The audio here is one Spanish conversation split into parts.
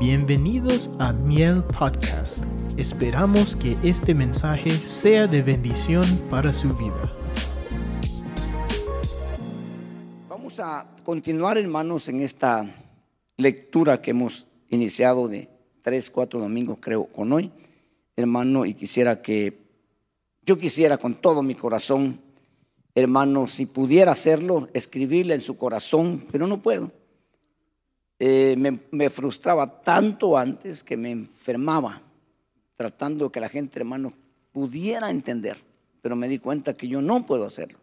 Bienvenidos a Miel Podcast. Esperamos que este mensaje sea de bendición para su vida. Vamos a continuar, hermanos, en esta lectura que hemos iniciado de tres, cuatro domingos, creo, con hoy, hermano, y quisiera que, yo quisiera con todo mi corazón, hermano, si pudiera hacerlo, escribirle en su corazón, pero no puedo. Eh, me, frustraba tanto antes que me enfermaba, tratando que la gente, hermano, pudiera entender, pero me di cuenta que yo no puedo hacerlo.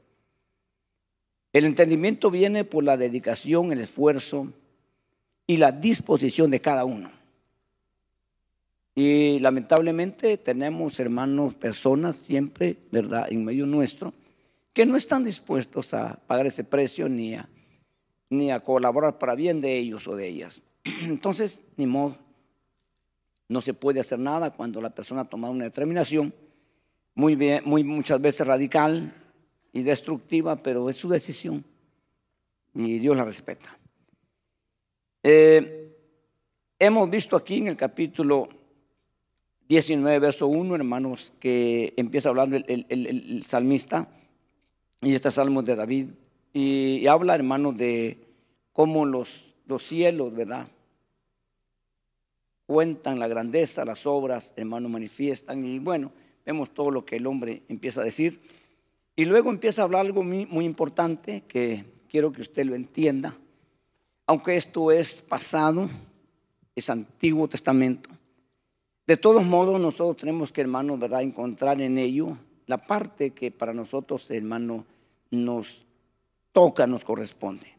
El entendimiento viene por la dedicación, el esfuerzo y la disposición de cada uno. Y lamentablemente tenemos hermanos, personas siempre, ¿verdad?, en medio nuestro, que no están dispuestos a pagar ese precio ni a ni a colaborar para bien de ellos o de ellas. Entonces, ni modo, no se puede hacer nada cuando la persona ha tomado una determinación muy, bien, muy muchas veces radical y destructiva, pero es su decisión y Dios la respeta. Eh, hemos visto aquí en el capítulo 19, verso 1, hermanos, que empieza hablando el, el salmista, y este salmo de David, y, habla, hermano, de cómo los, los cielos, ¿verdad? Cuentan la grandeza, las obras, hermano, manifiestan. Y bueno, vemos todo lo que el hombre empieza a decir. Y luego empieza a hablar algo muy, muy importante que quiero que usted lo entienda. Aunque esto es pasado, es Antiguo Testamento. De todos modos, nosotros tenemos que, hermano, ¿verdad?, encontrar en ello la parte que para nosotros, hermano, nos toca, nos corresponde.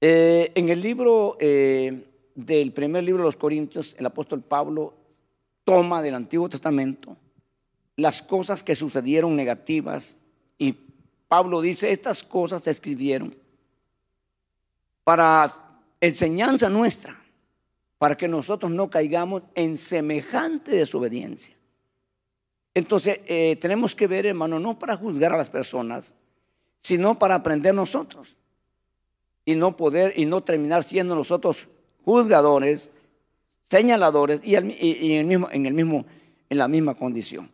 Eh, en el libro eh, del primer libro de los Corintios, el apóstol Pablo toma del Antiguo Testamento las cosas que sucedieron negativas y Pablo dice, estas cosas se escribieron para enseñanza nuestra, para que nosotros no caigamos en semejante desobediencia. Entonces, eh, tenemos que ver, hermano, no para juzgar a las personas, sino para aprender nosotros y no poder y no terminar siendo nosotros juzgadores, señaladores y, en, el mismo, en, la misma condición.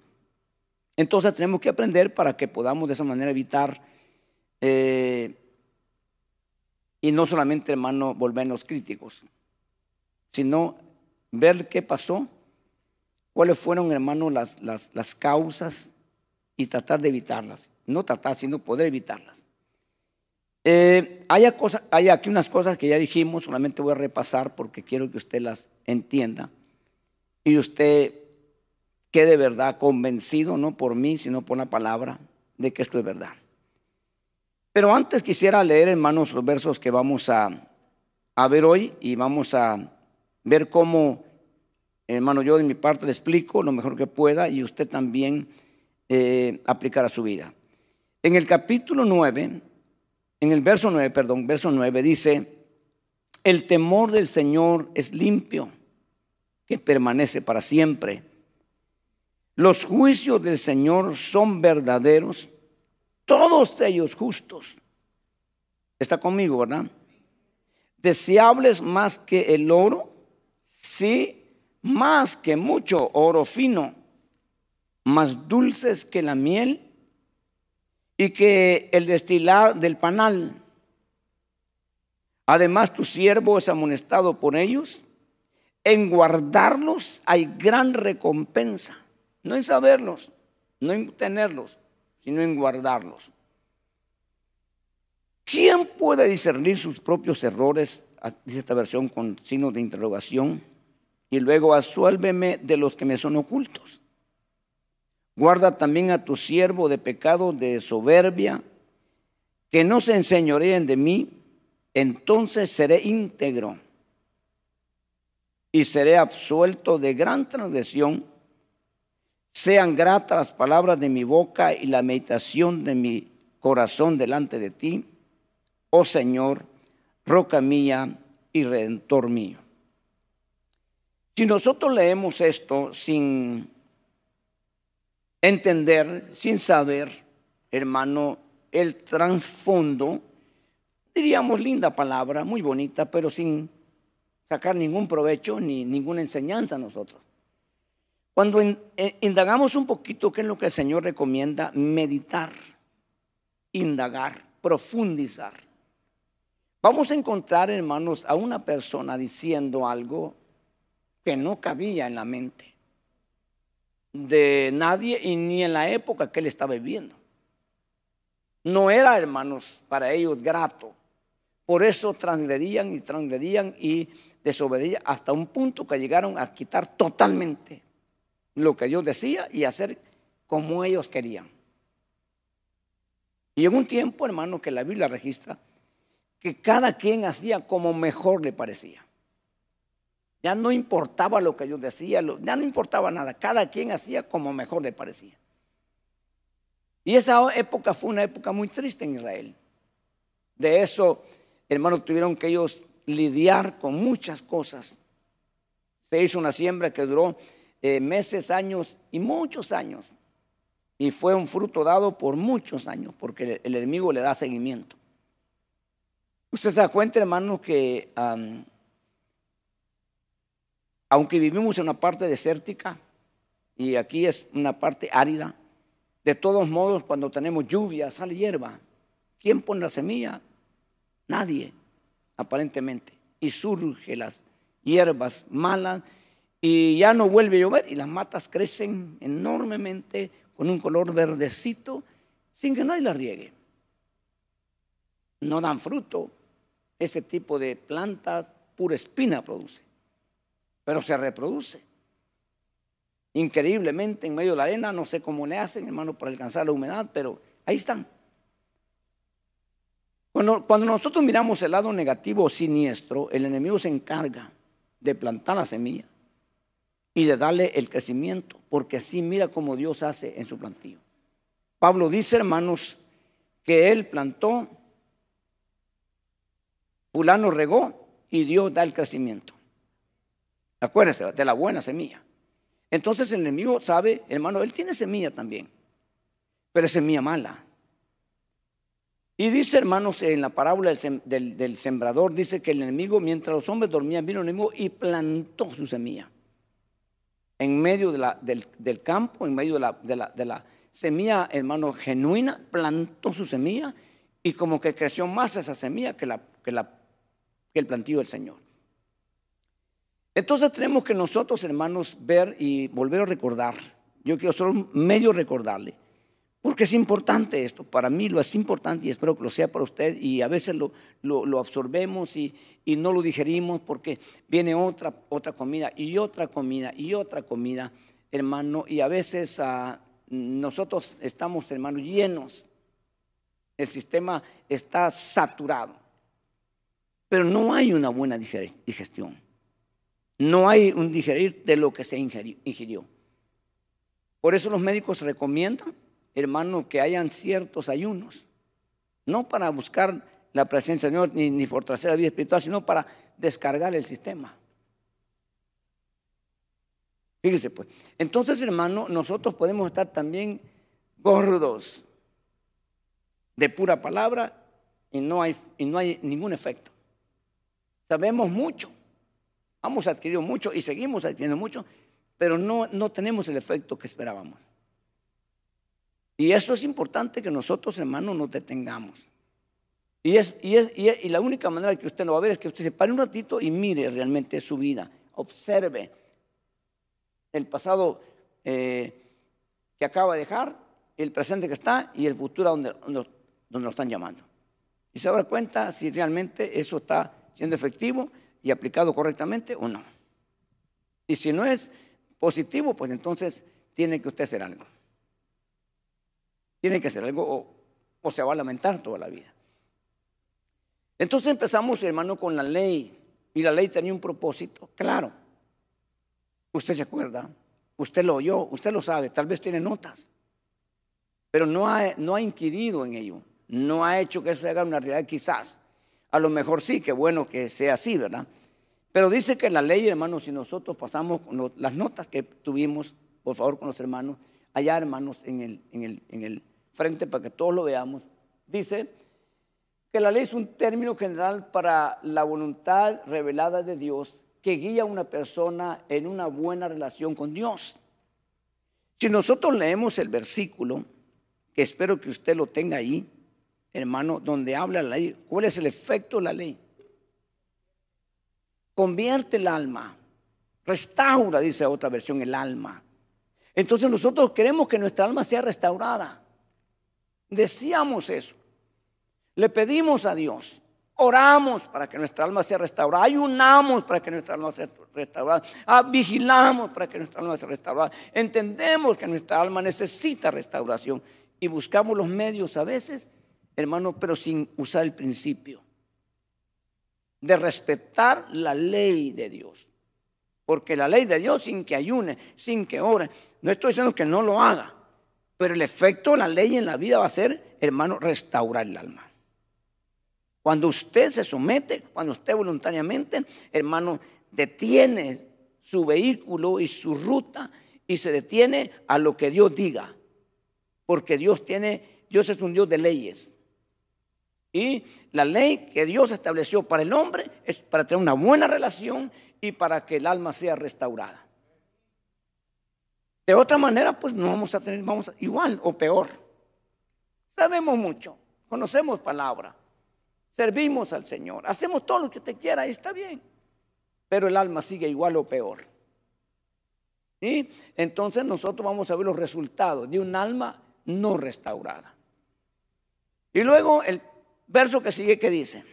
Entonces tenemos que aprender para que podamos de esa manera evitar eh, y no solamente, hermano, volvernos críticos, sino ver qué pasó, cuáles fueron, hermano, las, las, las causas y tratar de evitarlas no tratar, sino poder evitarlas. Eh, hay, hay aquí unas cosas que ya dijimos, solamente voy a repasar porque quiero que usted las entienda y usted quede de verdad convencido, no por mí, sino por la palabra, de que esto es verdad. Pero antes quisiera leer, hermanos, los versos que vamos a, a ver hoy y vamos a ver cómo, hermano, yo de mi parte le explico lo mejor que pueda y usted también eh, aplicar a su vida. En el capítulo 9, en el verso 9, perdón, verso 9 dice, el temor del Señor es limpio, que permanece para siempre. Los juicios del Señor son verdaderos, todos ellos justos. Está conmigo, ¿verdad? Deseables más que el oro, sí, más que mucho oro fino, más dulces que la miel y que el destilar del panal. Además, tu siervo es amonestado por ellos. En guardarlos hay gran recompensa. No en saberlos, no en tenerlos, sino en guardarlos. ¿Quién puede discernir sus propios errores? Ah, dice esta versión con signo de interrogación. Y luego asuélveme de los que me son ocultos. Guarda también a tu siervo de pecado de soberbia, que no se enseñoreen de mí, entonces seré íntegro y seré absuelto de gran transgresión. Sean gratas las palabras de mi boca y la meditación de mi corazón delante de ti, oh Señor, roca mía y redentor mío. Si nosotros leemos esto sin entender, sin saber, hermano, el trasfondo, diríamos linda palabra, muy bonita, pero sin sacar ningún provecho ni ninguna enseñanza a nosotros. Cuando eh, indagamos un poquito qué es lo que el Señor recomienda, meditar, indagar, profundizar. Vamos a encontrar, hermanos, a una persona diciendo algo que no cabía en la mente de nadie y ni en la época que él estaba viviendo. No era, hermanos, para ellos grato. Por eso transgredían y transgredían y desobedecían hasta un punto que llegaron a quitar totalmente lo que Dios decía y hacer como ellos querían. Y en un tiempo, hermano, que la Biblia registra, que cada quien hacía como mejor le parecía. Ya no importaba lo que yo decía, ya no importaba nada, cada quien hacía como mejor le parecía. Y esa época fue una época muy triste en Israel. De eso, hermanos, tuvieron que ellos lidiar con muchas cosas. Se hizo una siembra que duró eh, meses, años y muchos años. Y fue un fruto dado por muchos años, porque el enemigo le da seguimiento. Usted se da cuenta, hermano, que aunque vivimos en una parte desértica y aquí es una parte árida, de todos modos, cuando tenemos lluvia, sale hierba. ¿Quién pone la semilla? Nadie, aparentemente. Y surgen las hierbas malas y ya no vuelve a llover y las matas crecen enormemente con un color verdecito sin que nadie las riegue. No dan fruto, ese tipo de planta pura espina produce, pero se reproduce. Increíblemente en medio de la arena, no sé cómo le hacen, hermano, para alcanzar la humedad, pero ahí están. Cuando, cuando nosotros miramos el lado negativo siniestro, el enemigo se encarga de plantar la semilla y de darle el crecimiento, porque así mira cómo Dios hace en su plantillo. Pablo dice, hermanos, que él plantó fulano regó y Dios da el crecimiento. Acuérdense de la buena semilla. Entonces el enemigo sabe, hermano, él tiene semilla también, pero es semilla mala. Y dice, hermanos, en la parábola del, sembrador, dice que el enemigo, mientras los hombres dormían, vino el enemigo y plantó su semilla. En medio del, campo, en medio de la, de la semilla, hermano, genuina, plantó su semilla y como que creció más esa semilla que la, que la el plantío del Señor. Entonces tenemos que nosotros, hermanos, ver y volver a recordar. Yo quiero solo medio recordarle, porque es importante esto. Para mí lo es importante y espero que lo sea para usted. Y a veces lo, absorbemos y, no lo digerimos porque viene otra, otra comida y otra comida y otra comida, hermano. Y a veces ah, nosotros estamos, hermanos, llenos. El sistema está saturado pero no hay una buena digestión. No hay un digerir de lo que se ingirió. Por eso los médicos recomiendan, hermano, que hayan ciertos ayunos, no para buscar la presencia del Señor ni, fortalecer la vida espiritual, sino para descargar el sistema. Fíjese pues. Entonces, hermano, nosotros podemos estar también gordos de pura palabra y no hay, y no hay ningún efecto. Sabemos mucho, hemos adquirido mucho y seguimos adquiriendo mucho, pero no, no tenemos el efecto que esperábamos. Y eso es importante que nosotros, hermanos, nos detengamos. Y, es, y, es, y, la única manera que usted lo va a ver es que usted se pare un ratito y mire realmente su vida, observe el pasado eh, que acaba de dejar, el presente que está y el futuro donde, donde, donde lo están llamando. Y se da cuenta si realmente eso está siendo efectivo y aplicado correctamente o no. Y si no es positivo, pues entonces tiene que usted hacer algo. Tiene que hacer algo o, se va a lamentar toda la vida. Entonces empezamos, hermano, con la ley. Y la ley tenía un propósito, claro. Usted se acuerda, usted lo oyó, usted lo sabe, tal vez tiene notas, pero no ha, no ha inquirido en ello, no ha hecho que eso se haga una realidad quizás. A lo mejor sí, que bueno que sea así, ¿verdad? Pero dice que la ley, hermanos, si nosotros pasamos las notas que tuvimos, por favor, con los hermanos, allá, hermanos, en el, en el, en el frente para que todos lo veamos, dice que la ley es un término general para la voluntad revelada de Dios que guía a una persona en una buena relación con Dios. Si nosotros leemos el versículo, que espero que usted lo tenga ahí, hermano, donde habla la ley, ¿cuál es el efecto de la ley? Convierte el alma, restaura, dice otra versión, el alma. Entonces nosotros queremos que nuestra alma sea restaurada. Deseamos eso. Le pedimos a Dios, oramos para que nuestra alma sea restaurada, ayunamos para que nuestra alma sea restaurada, ah, vigilamos para que nuestra alma sea restaurada. Entendemos que nuestra alma necesita restauración y buscamos los medios a veces, hermano, pero sin usar el principio de respetar la ley de Dios. Porque la ley de Dios, sin que ayune, sin que ore, no estoy diciendo que no lo haga, pero el efecto de la ley en la vida va a ser, hermano, restaurar el alma. Cuando usted se somete, cuando usted voluntariamente, hermano, detiene su vehículo y su ruta y se detiene a lo que Dios diga. Porque Dios tiene, Dios es un Dios de leyes. Y la ley que Dios estableció para el hombre es para tener una buena relación y para que el alma sea restaurada. De otra manera, pues no vamos a tener, vamos igual o peor. Sabemos mucho, conocemos palabra, servimos al Señor, hacemos todo lo que usted quiera y está bien, pero el alma sigue igual o peor. Y entonces nosotros vamos a ver los resultados de un alma no restaurada. Y luego el verso que sigue que dice.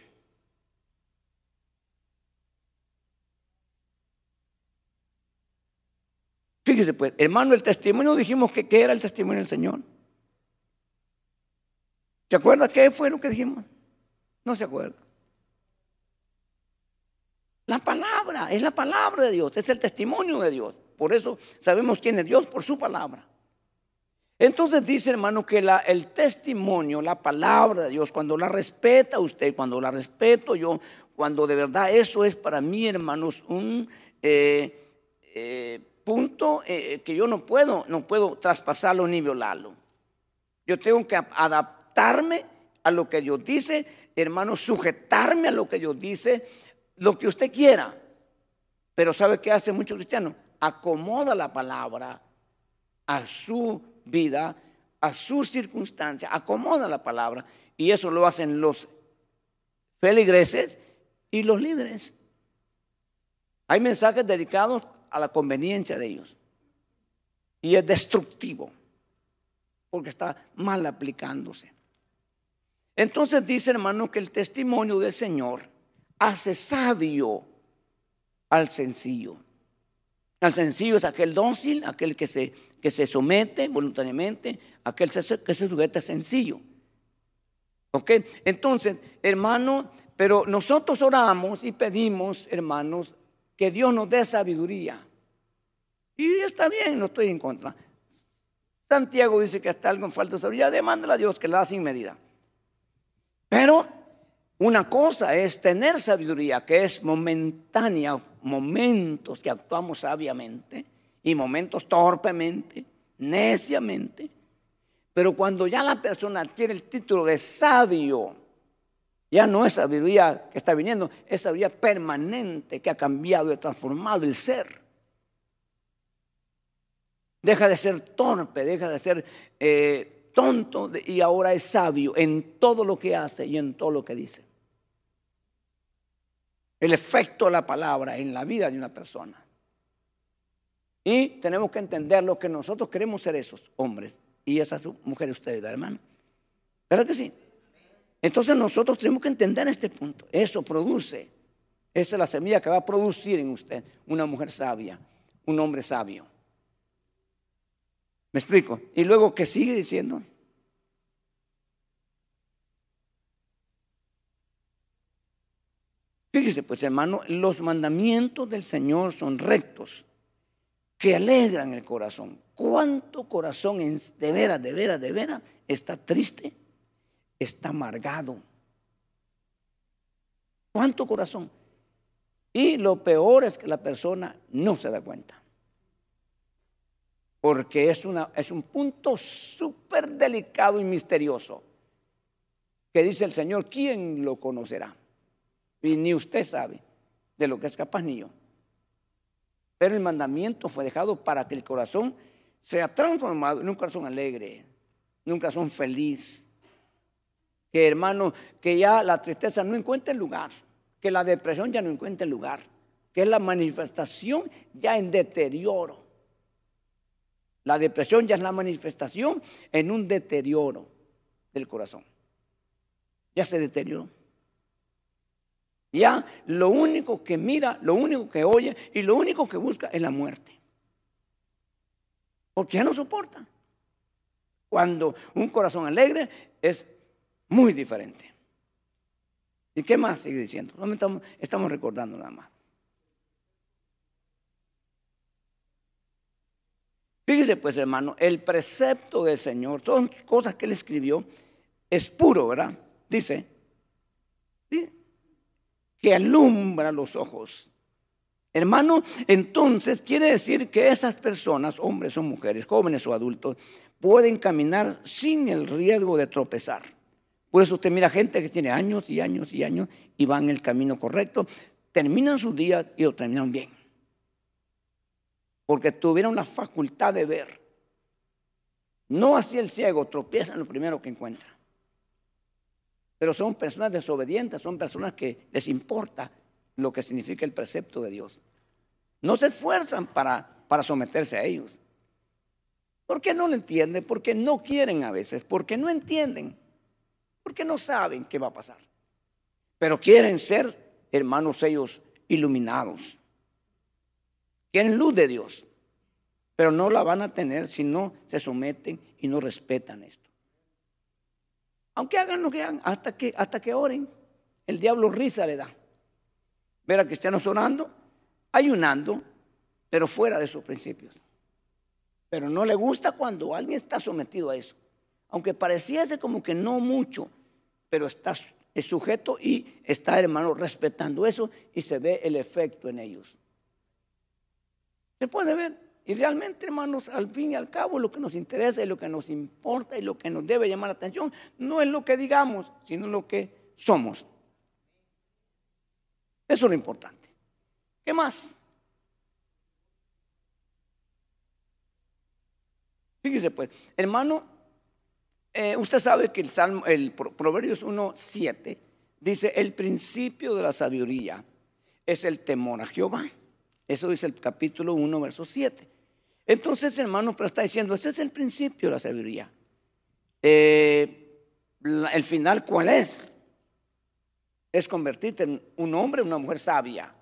Fíjese pues, hermano, el testimonio dijimos que qué era el testimonio del Señor. ¿Se acuerda qué fue lo que dijimos? No se acuerda. La palabra, es la palabra de Dios, es el testimonio de Dios. Por eso sabemos quién es Dios por su palabra. Entonces dice hermano que el testimonio, la palabra de Dios, cuando la respeta usted, cuando la respeto yo, cuando de verdad eso es para mí hermanos un eh, eh, punto eh, que yo no puedo, no puedo traspasarlo ni violarlo. Yo tengo que adaptarme a lo que Dios dice hermano, sujetarme a lo que Dios dice, lo que usted quiera. Pero ¿sabe qué hace mucho cristiano? Acomoda la palabra a su vida, a su circunstancia, acomoda la palabra. Y eso lo hacen los feligreses y los líderes. Hay mensajes dedicados a la conveniencia de ellos. Y es destructivo, porque está mal aplicándose. Entonces dice hermano que el testimonio del Señor hace sabio al sencillo. Al sencillo es aquel dócil, aquel que se, que se somete voluntariamente, aquel que se sujeta sencillo. ¿Ok? Entonces, hermano, pero nosotros oramos y pedimos, hermanos, que Dios nos dé sabiduría. Y está bien, no estoy en contra. Santiago dice que hasta algo en falta de sabiduría, demándale a Dios que la da sin medida. Pero una cosa es tener sabiduría, que es momentánea, momentos que actuamos sabiamente y momentos torpemente, neciamente. Pero cuando ya la persona adquiere el título de sabio, ya no es sabiduría que está viniendo, es sabiduría permanente que ha cambiado y transformado el ser. Deja de ser torpe, deja de ser eh, tonto y ahora es sabio en todo lo que hace y en todo lo que dice. El efecto de la palabra en la vida de una persona. Y tenemos que entender lo que nosotros queremos ser esos hombres y esas mujeres ustedes, hermano. ¿Verdad que sí? Entonces nosotros tenemos que entender este punto. Eso produce, esa es la semilla que va a producir en usted una mujer sabia, un hombre sabio. ¿Me explico? Y luego, ¿qué sigue diciendo? Fíjese, pues hermano, los mandamientos del Señor son rectos, que alegran el corazón. ¿Cuánto corazón de veras, de veras, de veras está triste? Está amargado. ¿Cuánto corazón? Y lo peor es que la persona no se da cuenta porque es, una, es un punto súper delicado y misterioso. que dice el Señor, ¿quién lo conocerá? Y ni usted sabe de lo que es capaz ni yo. Pero el mandamiento fue dejado para que el corazón sea transformado en un corazón alegre, en un corazón feliz. Que hermano, que ya la tristeza no encuentre lugar, que la depresión ya no encuentre lugar, que es la manifestación ya en deterioro. La depresión ya es la manifestación en un deterioro del corazón. Ya se deterioró. Ya lo único que mira, lo único que oye y lo único que busca es la muerte. Porque ya no soporta. Cuando un corazón alegre es muy diferente. ¿Y qué más sigue diciendo? Estamos, estamos recordando nada más. Fíjese pues hermano, el precepto del Señor, todas las cosas que él escribió, es puro, ¿verdad? Dice, que alumbra los ojos. Hermano, entonces quiere decir que esas personas, hombres o mujeres, jóvenes o adultos, pueden caminar sin el riesgo de tropezar. Por eso usted mira gente que tiene años y años y años y van en el camino correcto, terminan sus días y lo terminan bien. Porque tuvieron la facultad de ver. No así el ciego, tropieza en lo primero que encuentra. Pero son personas desobedientes, son personas que les importa lo que significa el precepto de Dios. No se esfuerzan para, para someterse a ellos. ¿Por qué no lo entienden? Porque no quieren a veces, porque no entienden, porque no saben qué va a pasar. Pero quieren ser, hermanos, ellos iluminados. Quieren luz de Dios, pero no la van a tener si no se someten y no respetan esto. Aunque hagan lo que hagan, hasta que, hasta oren, el diablo risa le da. Ver a cristianos orando, ayunando, pero fuera de sus principios. Pero no le gusta cuando alguien está sometido a eso. Aunque pareciese como que no mucho, pero está es sujeto y está, hermano, respetando eso y se ve el efecto en ellos. Se puede ver. Y realmente, hermanos, al fin y al cabo, lo que nos interesa y lo que nos importa y lo que nos debe llamar la atención no es lo que digamos, sino lo que somos. Eso es lo importante. ¿Qué más? Fíjese pues, hermano, eh, usted sabe que el Salmo, el Proverbios 1.7 dice, el principio de la sabiduría es el temor a Jehová. Eso dice el capítulo 1, verso 7. Entonces, hermano, pero está diciendo, ese es el principio de la sabiduría. Eh, el final, ¿cuál es? Es convertirte en un hombre, una mujer sabia.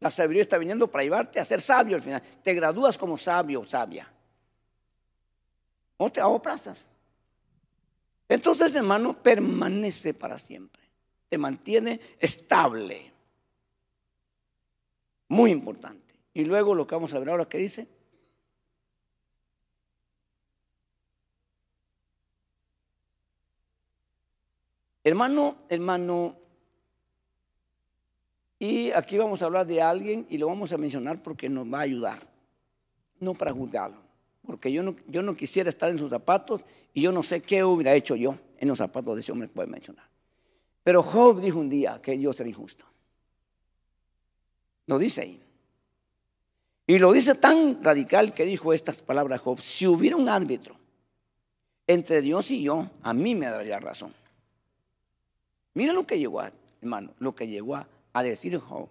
La sabiduría está viniendo para llevarte a ser sabio al final. Te gradúas como sabio o sabia. O te hago plazas. Entonces, hermano, permanece para siempre. Te mantiene estable. Muy importante. Y luego lo que vamos a ver ahora que dice, Hermano, hermano, y aquí vamos a hablar de alguien y lo vamos a mencionar porque nos va a ayudar, no para juzgarlo, porque yo no, yo no quisiera estar en sus zapatos y yo no sé qué hubiera hecho yo en los zapatos de ese hombre que puede mencionar. Pero Job dijo un día que Dios era injusto. Lo dice ahí. Y lo dice tan radical que dijo estas palabras Job, si hubiera un árbitro entre Dios y yo, a mí me daría razón. Mira lo que llegó, a, hermano, lo que llegó a, decir Job.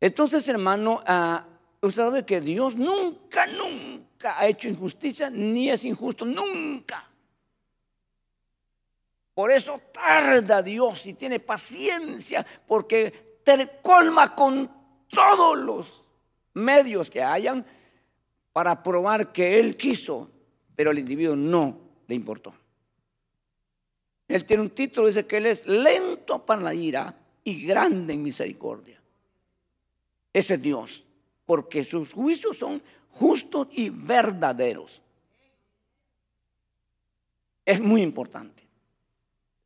Entonces, hermano, uh, usted sabe que Dios nunca, nunca ha hecho injusticia, ni es injusto, nunca. Por eso tarda Dios y tiene paciencia, porque te colma con todos los medios que hayan para probar que Él quiso, pero al individuo no le importó. Él tiene un título, dice que Él es lento para la ira y grande en misericordia. Ese es Dios, porque sus juicios son justos y verdaderos. Es muy importante.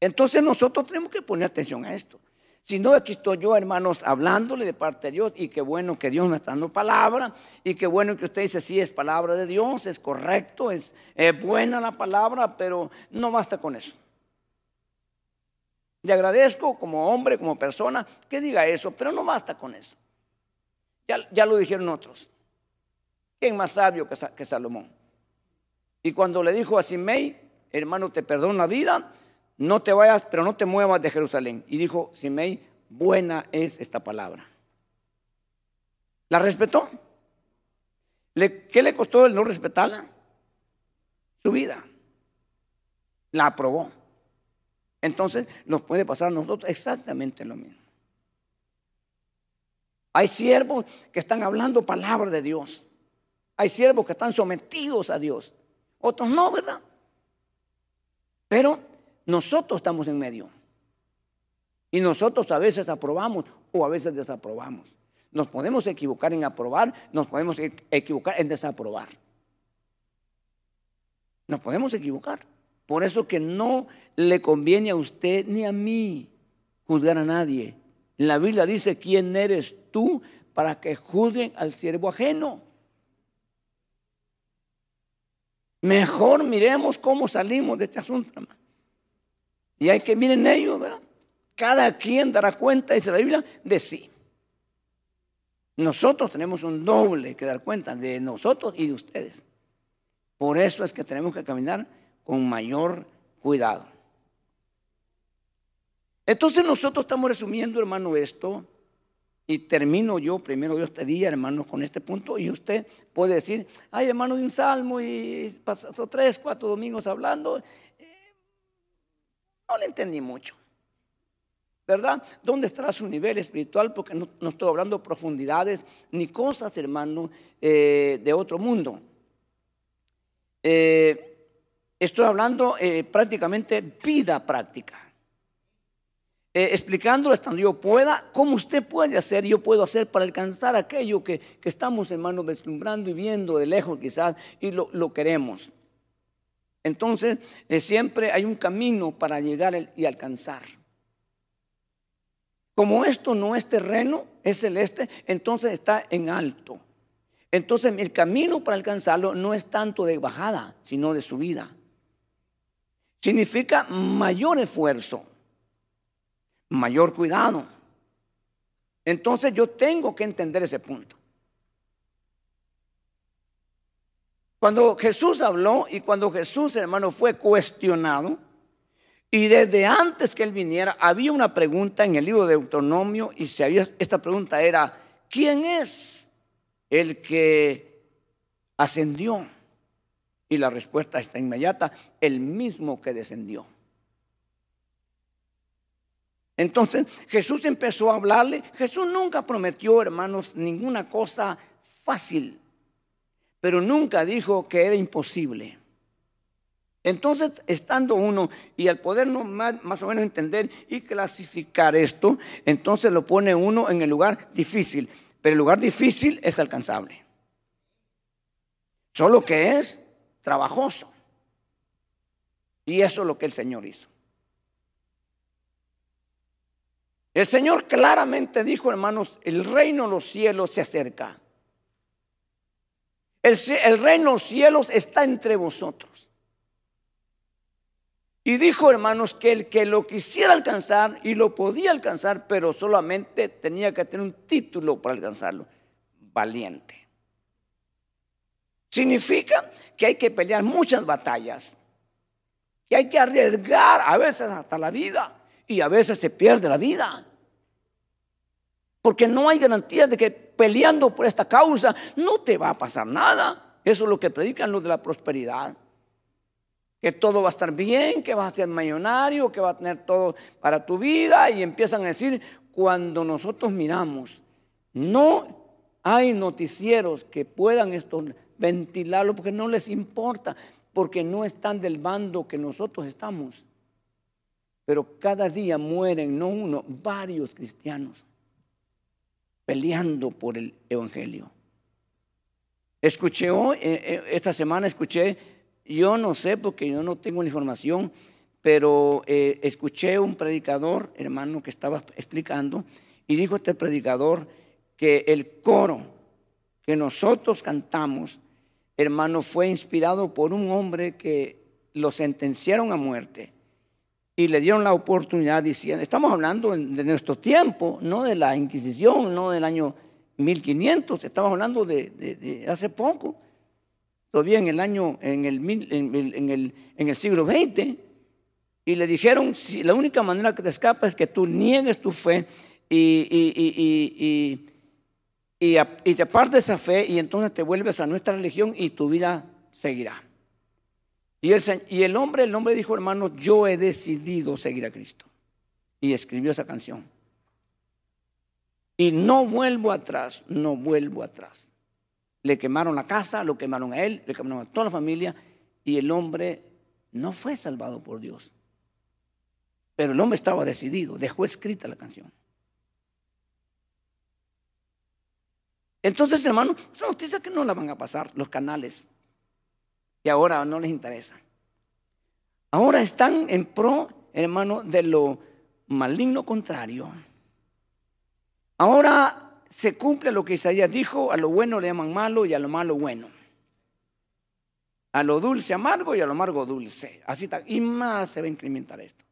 Entonces nosotros tenemos que poner atención a esto. Si no, aquí estoy yo, hermanos, hablándole de parte de Dios y qué bueno que Dios me está dando palabra y qué bueno que usted dice, sí, es palabra de Dios, es correcto, es buena la palabra, pero no basta con eso. Le agradezco como hombre, como persona, que diga eso, pero no basta con eso. Ya, lo dijeron otros. ¿Quién más sabio que, que Salomón? Y cuando le dijo a Simei, hermano, te perdono la vida, no te vayas, pero no te muevas de Jerusalén. Y dijo Simei, buena es esta palabra. ¿La respetó? ¿Qué le costó el no respetarla? Su vida. La aprobó. Entonces nos puede pasar a nosotros exactamente lo mismo. Hay siervos que están hablando palabra de Dios. Hay siervos que están sometidos a Dios. Otros no, ¿verdad? Pero nosotros estamos en medio. Y nosotros a veces aprobamos o a veces desaprobamos. Nos podemos equivocar en aprobar, nos podemos e-, equivocar en desaprobar. Nos podemos equivocar. Por eso que no le conviene a usted ni a mí juzgar a nadie. La Biblia dice, ¿quién eres tú para que juzguen al siervo ajeno? Mejor miremos cómo salimos de este asunto, hermano. Y hay que miren ellos, ¿verdad? Cada quien dará cuenta, dice la Biblia, de sí. Nosotros tenemos un doble que dar cuenta de nosotros y de ustedes. Por eso es que tenemos que caminar con mayor cuidado. Entonces nosotros estamos resumiendo, hermano, esto y termino yo primero yo este día, hermanos, con este punto. Y usted puede decir, ay, hermano, de un salmo y pasó tres, cuatro domingos hablando. Eh, no le entendí mucho. ¿Verdad? ¿Dónde estará su nivel espiritual? Porque no, estoy hablando profundidades ni cosas, hermano, eh, de otro mundo. Eh, estoy hablando prácticamente vida práctica eh, explicándolo hasta donde yo pueda, cómo usted puede hacer, yo puedo hacer para alcanzar aquello que, estamos, hermanos, deslumbrando y viendo de lejos quizás y lo, queremos. Entonces, eh, siempre hay un camino para llegar y alcanzar. Como esto no es terreno, es celeste, entonces está en alto. Entonces el camino para alcanzarlo no es tanto de bajada, sino de subida. Significa mayor esfuerzo mayor cuidado. Entonces yo tengo que entender ese punto. Cuando Jesús habló y cuando Jesús, hermano, fue cuestionado, y desde antes que él viniera, había una pregunta en el libro de Autonomio y se había, esta pregunta era, ¿quién es el que ascendió? Y la respuesta está inmediata, el mismo que descendió. Entonces Jesús empezó a hablarle. Jesús nunca prometió, hermanos, ninguna cosa fácil, pero nunca dijo que era imposible. Entonces, estando uno y al poder más, más, o menos entender y clasificar esto, entonces lo pone uno en el lugar difícil. Pero el lugar difícil es alcanzable. Solo que es trabajoso. Y eso es lo que el Señor hizo. El Señor claramente dijo, hermanos, el reino de los cielos se acerca. El, reino de los cielos está entre vosotros. Y dijo, hermanos, que el que lo quisiera alcanzar y lo podía alcanzar, pero solamente tenía que tener un título para alcanzarlo, valiente. Significa que hay que pelear muchas batallas, que hay que arriesgar a veces hasta la vida y a veces se pierde la vida. Porque no hay garantía de que peleando por esta causa no te va a pasar nada. Eso es lo que predican los de la prosperidad. Que todo va a estar bien, que vas a ser millonario, que va a tener todo para tu vida. Y empiezan a decir, cuando nosotros miramos, no hay noticieros que puedan esto ventilarlo porque no les importa, porque no están del bando que nosotros estamos. Pero cada día mueren, no uno, varios cristianos peleando por el Evangelio. Escuché hoy, eh, eh, esta semana escuché, yo no sé porque yo no tengo la información, pero eh, escuché un predicador, hermano, que estaba explicando, y dijo este predicador que el coro que nosotros cantamos, hermano, fue inspirado por un hombre que lo sentenciaron a muerte y le dieron la oportunidad diciendo, estamos hablando de nuestro tiempo, no de la Inquisición, no del año 1500, estamos hablando de, hace poco, todavía en el año, en el, en el, en el siglo XX, y le dijeron, si, la única manera que te escapas es que tú niegues tu fe y te apartes esa fe y entonces te vuelves a nuestra religión y tu vida seguirá. Y el, y el hombre, el hombre dijo, hermano, yo he decidido seguir a Cristo. Y escribió esa canción. Y no vuelvo atrás, no vuelvo atrás. Le quemaron la casa, lo quemaron a él, le quemaron a toda la familia. Y el hombre no fue salvado por Dios. Pero el hombre estaba decidido, dejó escrita la canción. Entonces, hermano, es una noticia que no la van a pasar los canales y ahora no les interesa. Ahora están en pro, hermano, de lo maligno contrario. Ahora se cumple lo que Isaías dijo, a lo bueno le llaman malo y a lo malo bueno. A lo dulce amargo y a lo amargo dulce. Así está. Y más se va a incrementar esto.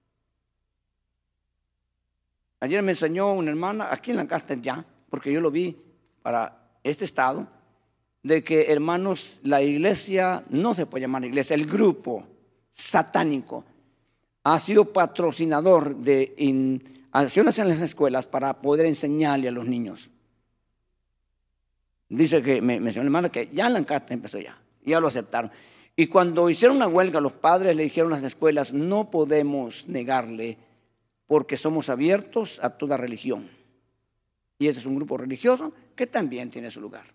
Ayer me enseñó una hermana, aquí en la carta ya, porque yo lo vi para este estado, de que, hermanos, la iglesia, no se puede llamar iglesia, el grupo satánico ha sido patrocinador de acciones en las escuelas para poder enseñarle a los niños. Dice que me mencionó el hermano que ya la carta empezó ya, ya lo aceptaron. Y cuando hicieron una huelga, los padres le dijeron a las escuelas, no podemos negarle porque somos abiertos a toda religión. Y ese es un grupo religioso que también tiene su lugar.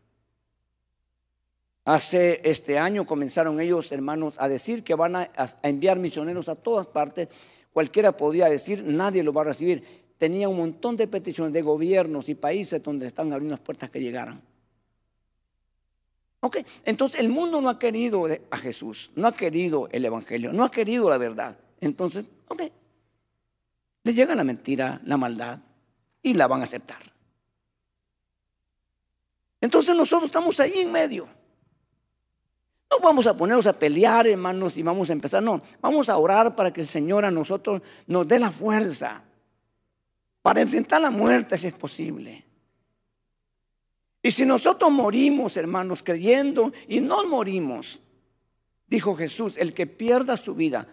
Hace este año comenzaron ellos, hermanos, a decir que van a, enviar misioneros a todas partes. Cualquiera podía decir, nadie lo va a recibir. Tenía un montón de peticiones de gobiernos y países donde están abriendo las puertas que llegaran. Ok, entonces el mundo no ha querido a Jesús, no ha querido el Evangelio, no ha querido la verdad. Entonces, ok, les llega la mentira, la maldad y la van a aceptar. Entonces nosotros estamos ahí en medio. No vamos a ponernos a pelear, hermanos, y vamos a empezar. No, vamos a orar para que el Señor a nosotros nos dé la fuerza para enfrentar la muerte si es posible. Y si nosotros morimos, hermanos, creyendo y no morimos, dijo Jesús, el que pierda su vida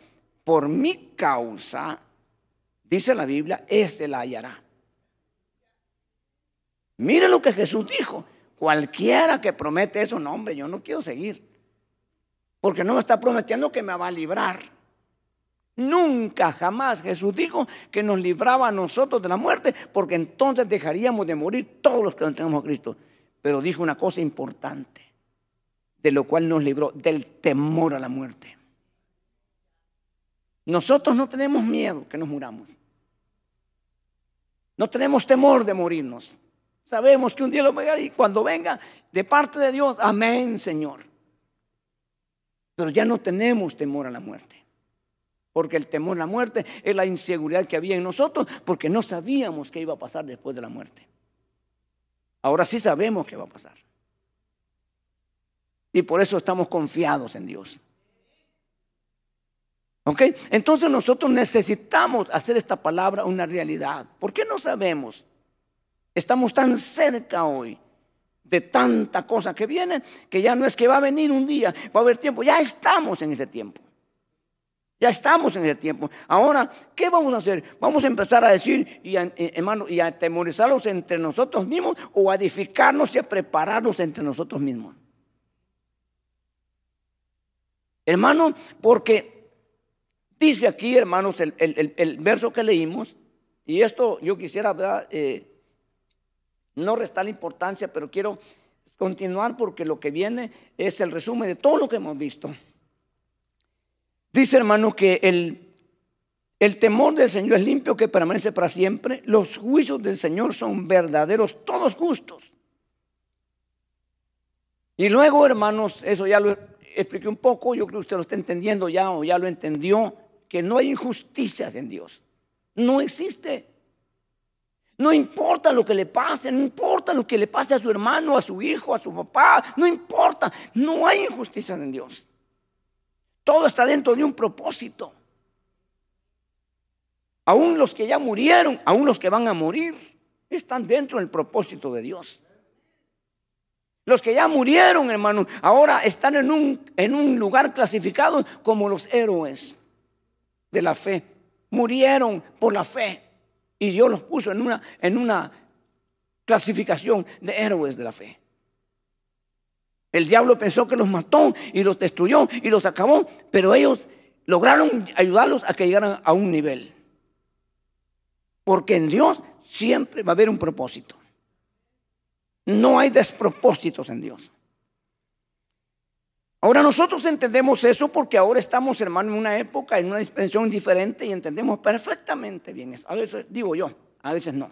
por mi causa, dice la Biblia, ese la hallará. Mire lo que Jesús dijo. Cualquiera que promete eso, no, hombre, yo no quiero seguir. Porque no me está prometiendo que me va a librar. Nunca, jamás Jesús dijo que nos libraba a nosotros de la muerte, porque entonces dejaríamos de morir todos los que no tenemos a Cristo. Pero dijo una cosa importante, de lo cual nos libró, del temor a la muerte. Nosotros no tenemos miedo que nos muramos. No tenemos temor de morirnos. Sabemos que un día lo va a llegar y cuando venga de parte de Dios, amén, Señor. Pero ya no tenemos temor a la muerte. Porque el temor a la muerte es la inseguridad que había en nosotros porque no sabíamos qué iba a pasar después de la muerte. Ahora sí sabemos qué va a pasar. Y por eso estamos confiados en Dios. ¿Ok? Entonces nosotros necesitamos hacer esta palabra una realidad. ¿Por qué no sabemos? Estamos tan cerca hoy de tanta cosa que viene, que ya no es que va a venir un día, va a haber tiempo, ya estamos en ese tiempo. Ya estamos en ese tiempo. Ahora, ¿qué vamos a hacer? Vamos a empezar a decir, y a, eh, hermano, y a atemorizarlos entre nosotros mismos o a edificarnos y a prepararnos entre nosotros mismos. Hermano, porque dice aquí, hermanos, el, verso que leímos, y esto yo quisiera, ¿verdad? Eh, no restar la importancia, pero quiero continuar porque lo que viene es el resumen de todo lo que hemos visto. Dice hermano que el, el temor del Señor es limpio que permanece para siempre. Los juicios del Señor son verdaderos, todos justos. Y luego, hermanos, eso ya lo expliqué un poco, yo creo que usted lo está entendiendo ya o ya lo entendió, que no hay injusticias en Dios. No existe. No importa lo que le pase, no importa lo que le pase a su hermano, a su hijo, a su papá, no importa. No hay injusticia en Dios. Todo está dentro de un propósito. aún los que ya murieron, aún los que van a morir, están dentro del propósito de Dios. Los que ya murieron, hermano, ahora están en un, en un lugar clasificado como los héroes de la fe. Murieron por la fe. Y Dios los puso en una, en una clasificación de héroes de la fe. El diablo pensó que los mató y los destruyó y los acabó, pero ellos lograron ayudarlos a que llegaran a un nivel. Porque en Dios siempre va a haber un propósito. No hay despropósitos en Dios. Ahora nosotros entendemos eso porque ahora estamos, hermano, en una época, en una dispensación diferente y entendemos perfectamente bien eso. A veces digo yo, a veces no.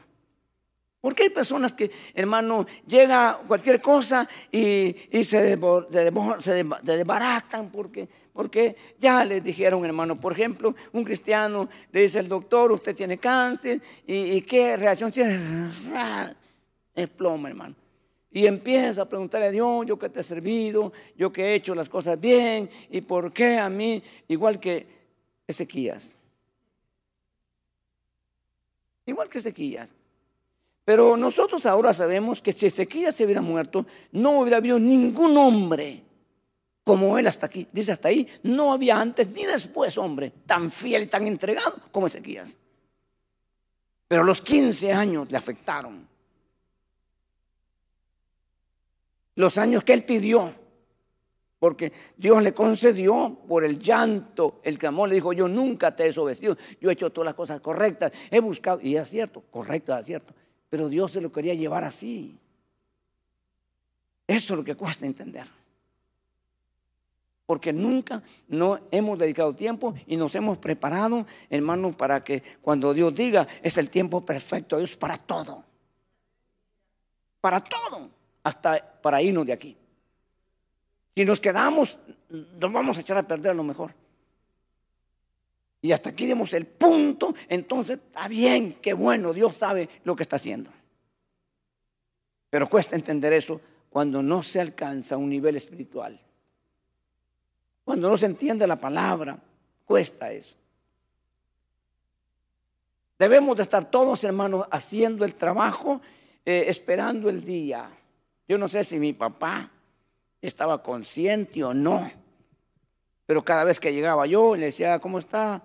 Porque hay personas que, hermano, llega cualquier cosa y, se, desbaratan porque, porque ya les dijeron, hermano, por ejemplo, un cristiano le dice al doctor, usted tiene cáncer y, qué reacción tiene. Exploma, hermano. Y empieza a preguntarle a Dios, yo que te he servido, yo que he hecho las cosas bien, y por qué a mí, igual que Ezequías. Igual que Ezequías. Pero nosotros ahora sabemos que si Ezequías se hubiera muerto, no hubiera habido ningún hombre como él hasta aquí. Dice hasta ahí, no había antes ni después hombre tan fiel y tan entregado como Ezequías. Pero los 15 años le afectaron los años que él pidió, porque Dios le concedió por el llanto, el clamor, le dijo, yo nunca te he desobedecido, yo he hecho todas las cosas correctas, he buscado, y es cierto, correcto, es cierto, pero Dios se lo quería llevar así. Eso es lo que cuesta entender. Porque nunca no hemos dedicado tiempo y nos hemos preparado, hermanos, para que cuando Dios diga es el tiempo perfecto, Dios para todo. Para todo hasta para irnos de aquí. Si nos quedamos, nos vamos a echar a perder a lo mejor. Y hasta aquí demos el punto, entonces está bien, qué bueno, Dios sabe lo que está haciendo. Pero cuesta entender eso cuando no se alcanza un nivel espiritual. Cuando no se entiende la palabra, cuesta eso. Debemos de estar todos, hermanos, haciendo el trabajo, eh, esperando el día. Yo no sé si mi papá estaba consciente o no, pero cada vez que llegaba yo le decía, ¿cómo está?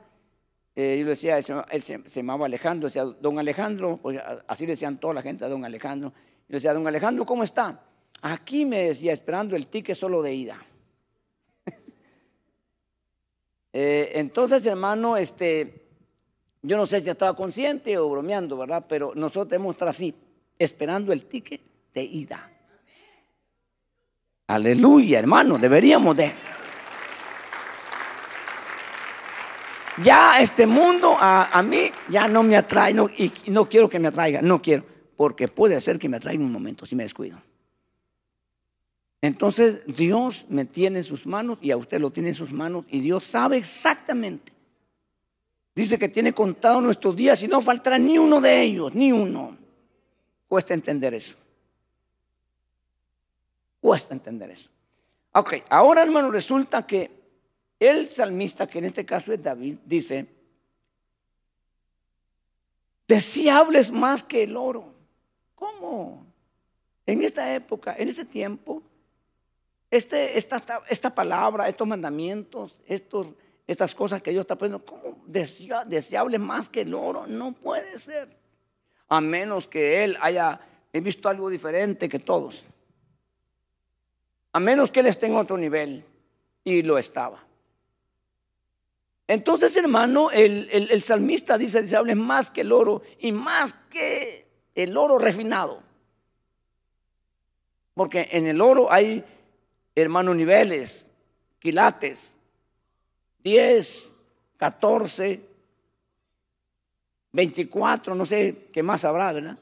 Eh, yo le decía, él se, llamaba Alejandro, decía, don Alejandro, pues, así decían toda la gente a don Alejandro. Yo le decía, don Alejandro, ¿cómo está? Aquí me decía, esperando el ticket solo de ida. Eh, entonces, hermano, este, yo no sé si estaba consciente o bromeando, ¿verdad? Pero nosotros debemos estar así, esperando el ticket de ida. Aleluya, hermano, deberíamos de... Ya este mundo a, mí ya no me atrae y no quiero que me atraiga, no quiero, porque puede ser que me atraiga un momento si me descuido. Entonces Dios me tiene en sus manos y a usted lo tiene en sus manos y Dios sabe exactamente. Dice que tiene contado nuestros días y no faltará ni uno de ellos, ni uno. Cuesta entender eso. Cuesta entender eso. Ok, ahora hermano, resulta que el salmista, que en este caso es David, dice, deseables más que el oro. ¿Cómo? En esta época, en este tiempo, este, esta, esta palabra, estos mandamientos, estos, estas cosas que Dios está poniendo, ¿cómo deseables más que el oro? No puede ser. A menos que Él haya visto algo diferente que todos a menos que él esté en otro nivel. Y lo estaba. Entonces, hermano, el, salmista dice, dice, hables más que el oro y más que el oro refinado. Porque en el oro hay, hermano, niveles, quilates, 10, 14, 24, no sé qué más habrá, ¿verdad?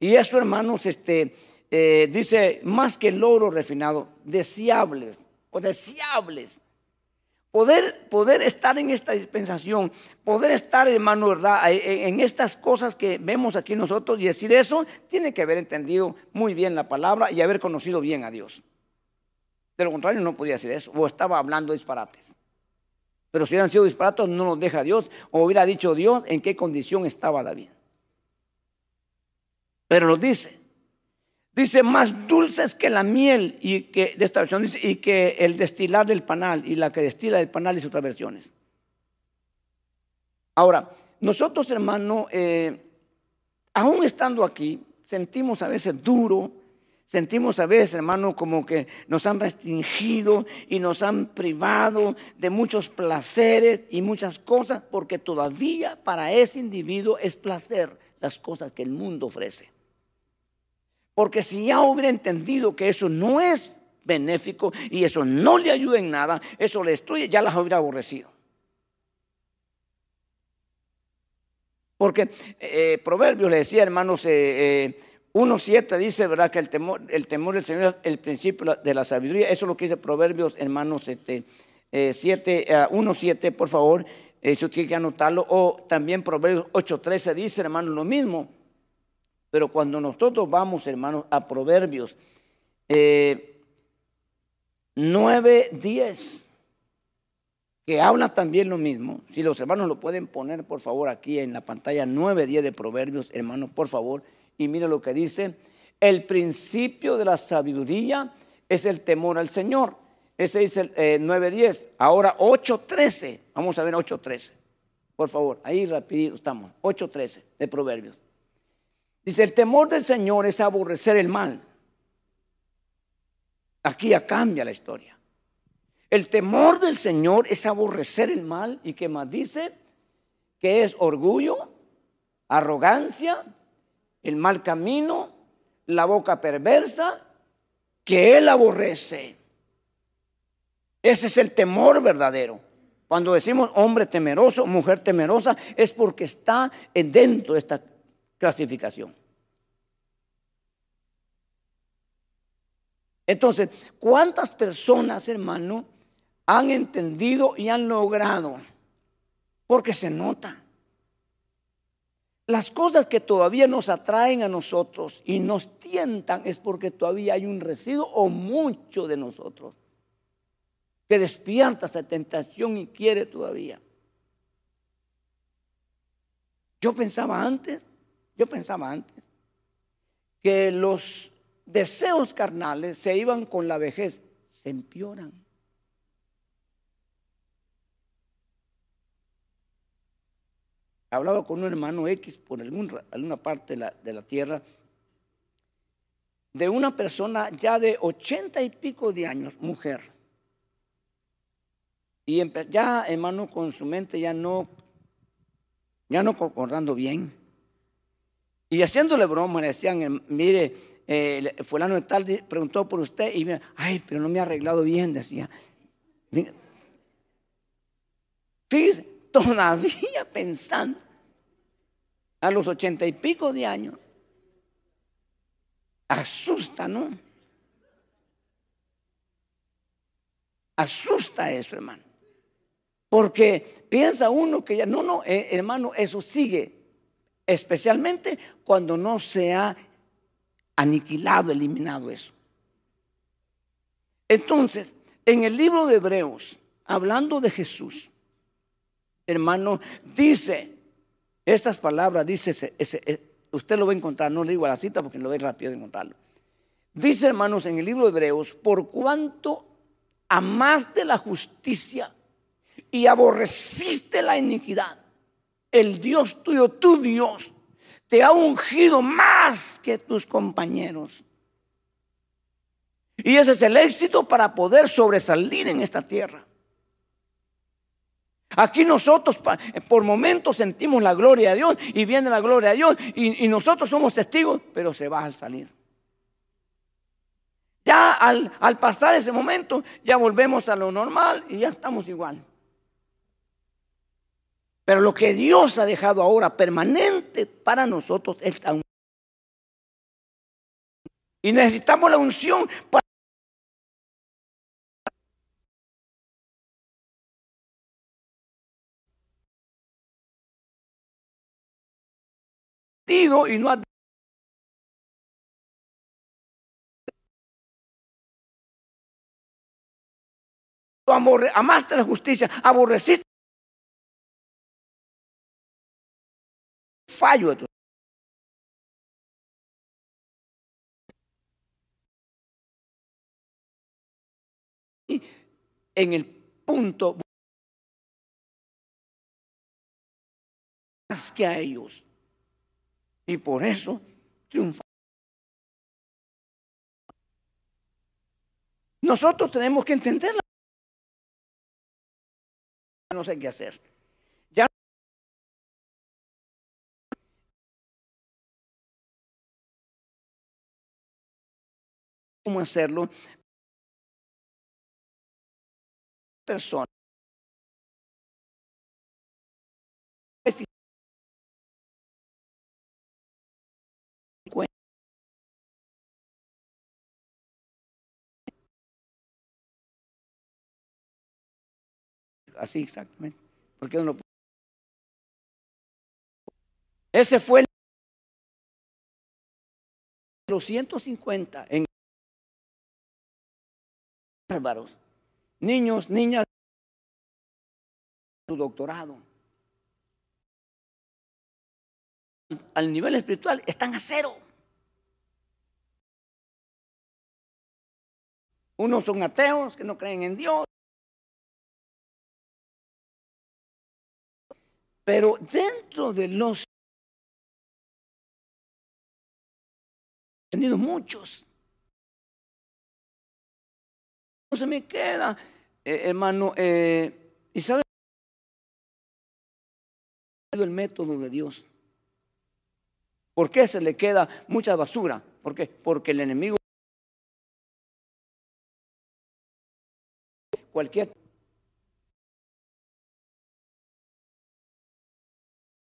Y eso, hermanos, este, eh, dice, más que el oro refinado, deseables o deseables. Poder, poder estar en esta dispensación, poder estar, hermano, ¿verdad? En estas cosas que vemos aquí nosotros y decir eso, tiene que haber entendido muy bien la palabra y haber conocido bien a Dios. De lo contrario, no podía decir eso, o estaba hablando disparates. Pero si hubieran sido disparatos, no los deja Dios. O hubiera dicho Dios en qué condición estaba David. Pero lo dice. Dice, más dulces que la miel, y que de esta versión dice, y que el destilar del panal, y la que destila del panal y otras versiones. Ahora, nosotros, hermano, eh, aún estando aquí, sentimos a veces duro, sentimos a veces, hermano, como que nos han restringido y nos han privado de muchos placeres y muchas cosas, porque todavía para ese individuo es placer las cosas que el mundo ofrece. Porque si ya hubiera entendido que eso no es benéfico y eso no le ayuda en nada, eso le destruye, ya las hubiera aborrecido. Porque eh, Proverbios le decía, hermanos, eh, 1.7 eh, dice, ¿verdad? Que el temor, el temor del Señor es el principio de la sabiduría. Eso es lo que dice Proverbios, hermanos, este, 7, 1.7, eh, por favor, eh, si usted quiere anotarlo. O también Proverbios 8.13 dice, hermanos, lo mismo. Pero cuando nosotros vamos, hermanos, a Proverbios 9.10 que habla también lo mismo. Si los hermanos lo pueden poner, por favor, aquí en la pantalla 9.10 de Proverbios, hermanos, por favor. Y mire lo que dice. El principio de la sabiduría es el temor al Señor. Ese es el 9.10. Ahora 8.13. Vamos a ver 8.13. Por favor, ahí rapidito estamos. 8.13 de Proverbios. Dice, el temor del Señor es aborrecer el mal. Aquí ya cambia la historia. El temor del Señor es aborrecer el mal y que más dice que es orgullo, arrogancia, el mal camino, la boca perversa, que Él aborrece. Ese es el temor verdadero. Cuando decimos hombre temeroso, mujer temerosa, es porque está dentro de esta clasificación. Entonces, ¿cuántas personas, hermano, han entendido y han logrado, porque se nota. Las cosas que todavía nos atraen a nosotros y nos tientan es porque todavía hay un residuo o mucho de nosotros que despierta esa tentación y quiere todavía. Yo pensaba antes, yo pensaba antes que los deseos carnales se iban con la vejez, se empeoran. hablaba con un hermano X por alguna parte de la, tierra, de una persona ya de ochenta y pico de años, mujer. Y ya, hermano, con su mente ya no, ya no concordando bien. Y haciéndole broma, le decían, em, mire, eh, fulano de tal preguntó por usted y mira, ay, pero no me ha arreglado bien, decía. Fíjese, todavía pensando a los ochenta y pico de años. Asusta, ¿no? Asusta eso, hermano. Porque piensa uno que ya, no, no, eh, hermano, eso sigue. Especialmente cuando no se ha aniquilado, eliminado eso. Entonces, en el libro de Hebreos, hablando de Jesús, hermano, dice, estas palabras, dice, usted lo va a encontrar, no le digo a la cita porque lo ve rápido de encontrarlo. Dice, hermanos, en el libro de Hebreos, por cuanto amaste la justicia y aborreciste la iniquidad, el Dios tuyo, tu Dios, te ha ungido más que tus compañeros. Y ese es el éxito para poder sobresalir en esta tierra. Aquí nosotros por momentos sentimos la gloria de Dios y viene la gloria de Dios y, nosotros somos testigos, pero se va al salir. Ya al, pasar ese momento, ya volvemos a lo normal y ya estamos igual. Pero lo que Dios ha dejado ahora permanente para nosotros es la unción. Y necesitamos la unción para y no ha amaste la justicia, aborreciste fallo de tu en el punto más que a ellos. Y por eso triunfa. Nosotros tenemos que entenderla. No sé qué hacer. Cómo hacerlo. Persona. Así exactamente. Porque uno Ese fue el los 150 en bárbaros, niños, niñas, su doctorado. Al nivel espiritual están a cero. Unos son ateos que no creen en Dios. Pero dentro de los tenido muchos. Se me queda, eh, hermano, eh, y sabe el método de Dios. ¿Por qué se le queda mucha basura? ¿Por qué? Porque el enemigo cualquier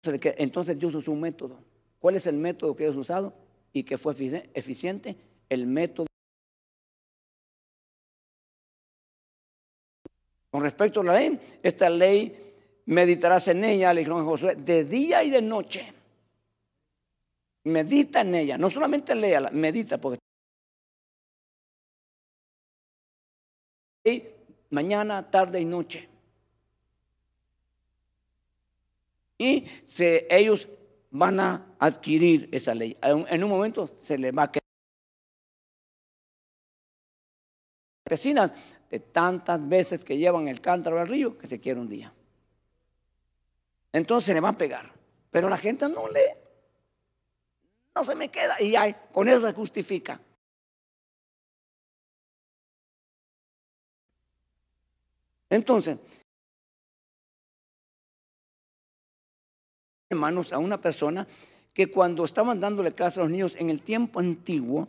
entonces Dios usó un método. ¿Cuál es el método que Dios ha usado y que fue eficiente? El método Con respecto a la ley, esta ley meditarás en ella, le dijeron Josué, de día y de noche. Medita en ella, no solamente léala, medita, porque mañana, tarde y noche. Y ellos van a adquirir esa ley. En un momento se le va a quedar. De tantas veces que llevan el cántaro al río que se quiere un día. Entonces le va a pegar. Pero la gente no lee. No se me queda. Y hay, con eso se justifica. Entonces, hermanos, a una persona que cuando estaban dándole clase a los niños en el tiempo antiguo,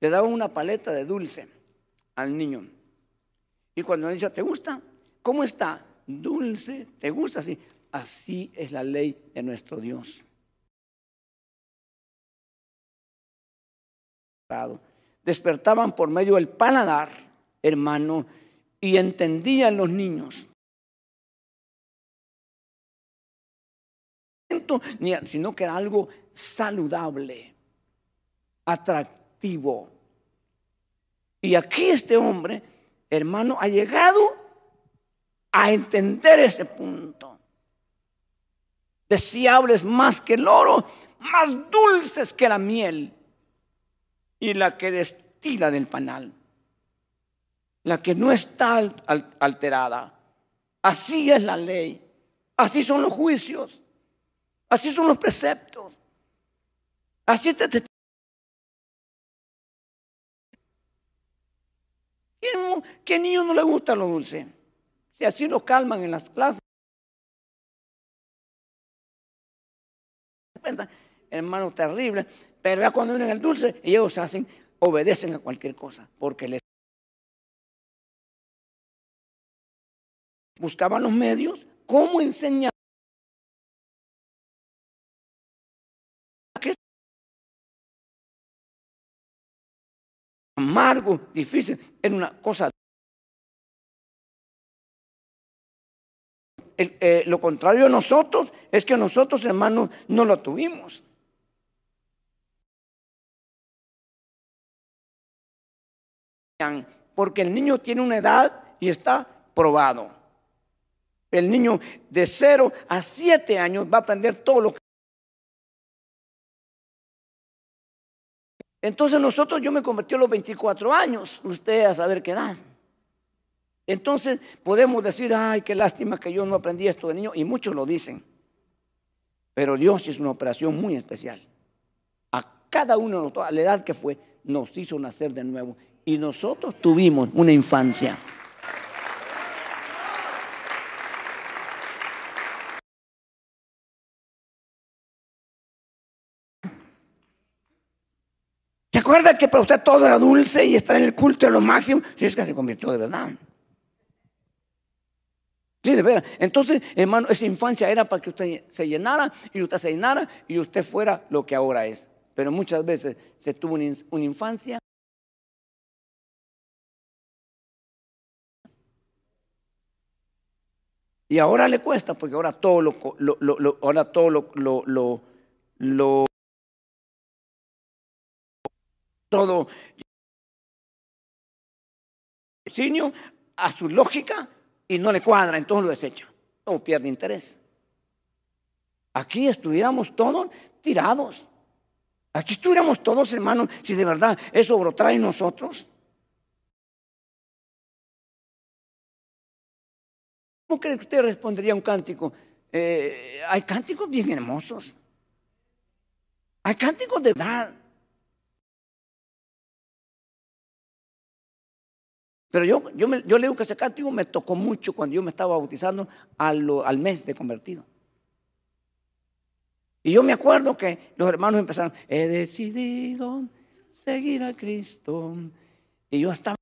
le daban una paleta de dulce al niño. Y cuando le dice, ¿te gusta? ¿Cómo está? Dulce, ¿te gusta? Así, así es la ley de nuestro Dios. Despertaban por medio del paladar, hermano, y entendían los niños. Sino que era algo saludable, atractivo. Y aquí este hombre hermano, ha llegado a entender ese punto. Deseables más que el oro, más dulces que la miel y la que destila del panal, la que no está alterada. Así es la ley, así son los juicios, así son los preceptos, así te, ¿Qué niño no le gusta lo dulce? Si así lo calman en las clases. Hermano, terrible. Pero ya cuando vienen el dulce, ellos hacen, obedecen a cualquier cosa. Porque les buscaban los medios, cómo enseñar. amargo, difícil, era una cosa. Eh, lo contrario de nosotros es que nosotros, hermanos, no lo tuvimos. Porque el niño tiene una edad y está probado. El niño de 0 a 7 años va a aprender todo lo que... Entonces nosotros, yo me convertí a los 24 años, usted a saber qué edad. Entonces podemos decir, ay, qué lástima que yo no aprendí esto de niño, y muchos lo dicen. Pero Dios es una operación muy especial. A cada uno, a la edad que fue, nos hizo nacer de nuevo. Y nosotros tuvimos una infancia. ¿Se acuerda que para usted todo era dulce y estar en el culto era lo máximo? Si es que se convirtió de verdad. De verdad. Entonces, hermano, esa infancia era para que usted se llenara y usted se llenara y usted fuera lo que ahora es. Pero muchas veces se tuvo una infancia Y ahora le cuesta porque ahora todo lo, lo, ahora todo lo, lo, lo, todo a su lógica y no le cuadra, entonces lo desecha o pierde interés. Aquí estuviéramos todos tirados. Aquí estuviéramos todos, hermanos, si de verdad eso brotará en nosotros. ¿Cómo cree que usted respondería a un cántico? Eh, hay cánticos bien hermosos. Hay cánticos de verdad. Pero yo, yo, me, yo leo que ese cántico me tocó mucho cuando yo me estaba bautizando al, al mes de convertido. Y yo me acuerdo que los hermanos empezaron, he decidido seguir a Cristo. Y yo estaba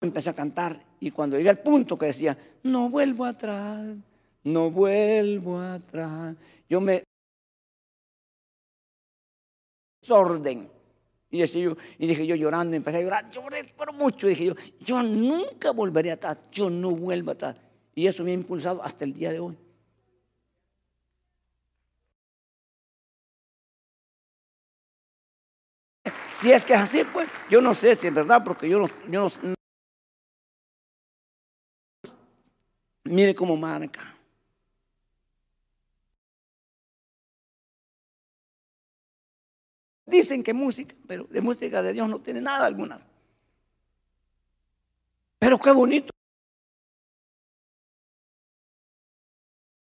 empecé a cantar y cuando llegué al punto que decía, no vuelvo atrás, no vuelvo atrás, yo me orden. Y, yo, y dije yo llorando, empecé a llorar, lloré por mucho. dije yo, yo nunca volveré atrás, yo no vuelvo atrás. Y eso me ha impulsado hasta el día de hoy. Si es que es así, pues yo no sé si es verdad, porque yo yo no, Mire cómo marca. Dicen que música, pero de música de Dios no tiene nada alguna. Pero qué bonito.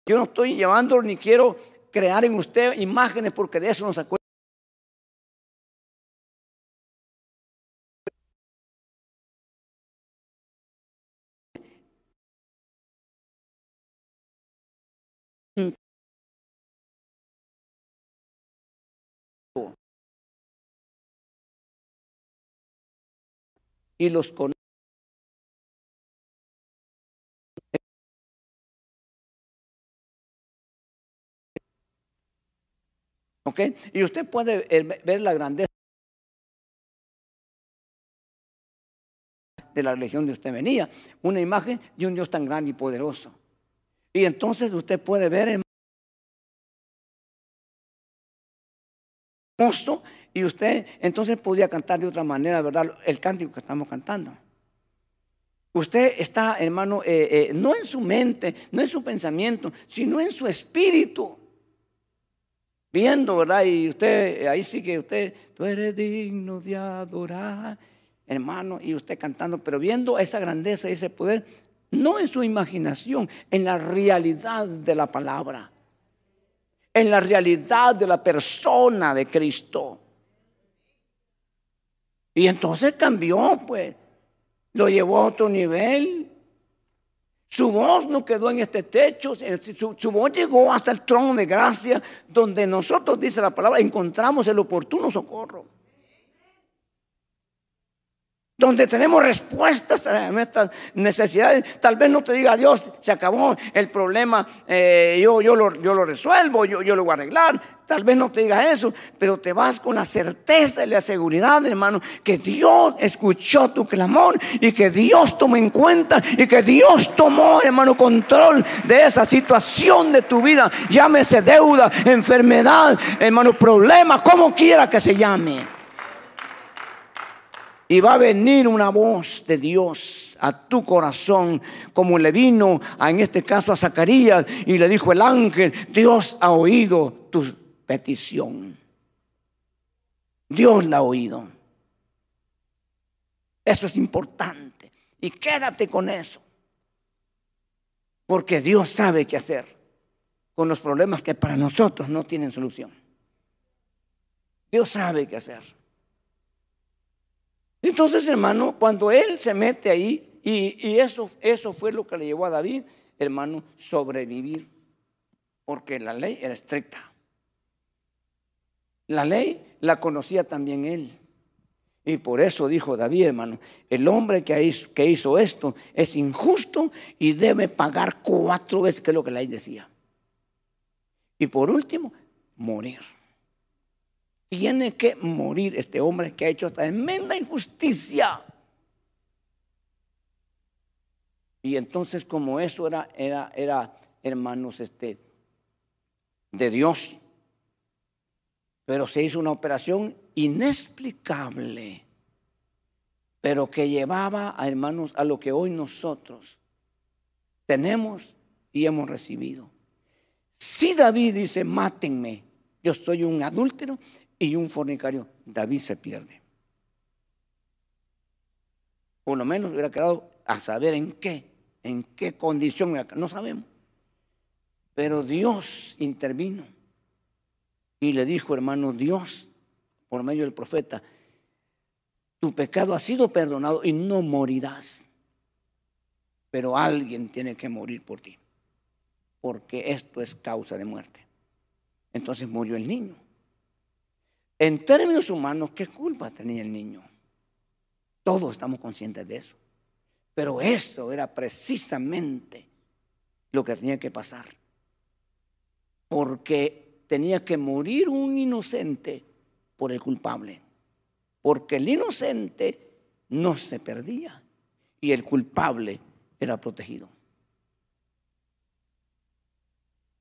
Yo no estoy llevando ni quiero crear en usted imágenes porque de eso no se acuerda. Y los conoce. ¿Ok? Y usted puede ver la grandeza de la religión de usted venía, una imagen de un Dios tan grande y poderoso. Y entonces usted puede ver el monstruo y usted entonces podría cantar de otra manera, ¿verdad? El cántico que estamos cantando. Usted está, hermano, eh, eh, no en su mente, no en su pensamiento, sino en su espíritu. Viendo, ¿verdad? Y usted, ahí sí que usted, tú eres digno de adorar, hermano, y usted cantando, pero viendo esa grandeza y ese poder, no en su imaginación, en la realidad de la palabra, en la realidad de la persona de Cristo. Y entonces cambió, pues. Lo llevó a otro nivel. Su voz no quedó en este techo, su, su, voz llegó hasta el trono de gracia, donde nosotros, dice la palabra, encontramos el oportuno socorro donde tenemos respuestas a nuestras necesidades. Tal vez no te diga Dios, se acabó el problema, eh, yo, lo, resuelvo, yo, lo voy a arreglar. Tal vez no te diga eso, pero te vas con la certeza y la seguridad, hermano, que Dios escuchó tu clamor y que Dios tomó en cuenta y que Dios tomó, hermano, control de esa situación de tu vida. Llámese deuda, enfermedad, hermano, problema, como quiera que se llame. Y va a venir una voz de Dios a tu corazón, como le vino en este caso a Zacarías y le dijo el ángel, Dios ha oído tu petición. Dios la ha oído. Eso es importante. Y quédate con eso. Porque Dios sabe qué hacer con los problemas que para nosotros no tienen solución. Dios sabe qué hacer. Entonces, hermano, cuando él se mete ahí, y, eso, eso fue lo que le llevó a David, hermano, sobrevivir. Porque la ley era estricta. La ley la conocía también él. Y por eso dijo David, hermano, el hombre que hizo, esto es injusto y debe pagar cuatro veces, que es lo que la ley decía. Y por último, morir. Tiene que morir este hombre que ha hecho esta tremenda injusticia. Y entonces como eso era, era, era, hermanos, este, de Dios, pero se hizo una operación inexplicable, pero que llevaba a hermanos a lo que hoy nosotros tenemos y hemos recibido. Si David dice, mátenme, yo soy un adúltero y un fornicario, David se pierde. Por lo menos hubiera quedado a saber en qué, en qué condición, no sabemos. Pero Dios intervino y le dijo, hermano, Dios por medio del profeta, tu pecado ha sido perdonado y no morirás. Pero alguien tiene que morir por ti, porque esto es causa de muerte. Entonces murió el niño. En términos humanos, ¿qué culpa tenía el niño? Todos estamos conscientes de eso. Pero eso era precisamente lo que tenía que pasar. Porque tenía que morir un inocente por el culpable. Porque el inocente no se perdía y el culpable era protegido.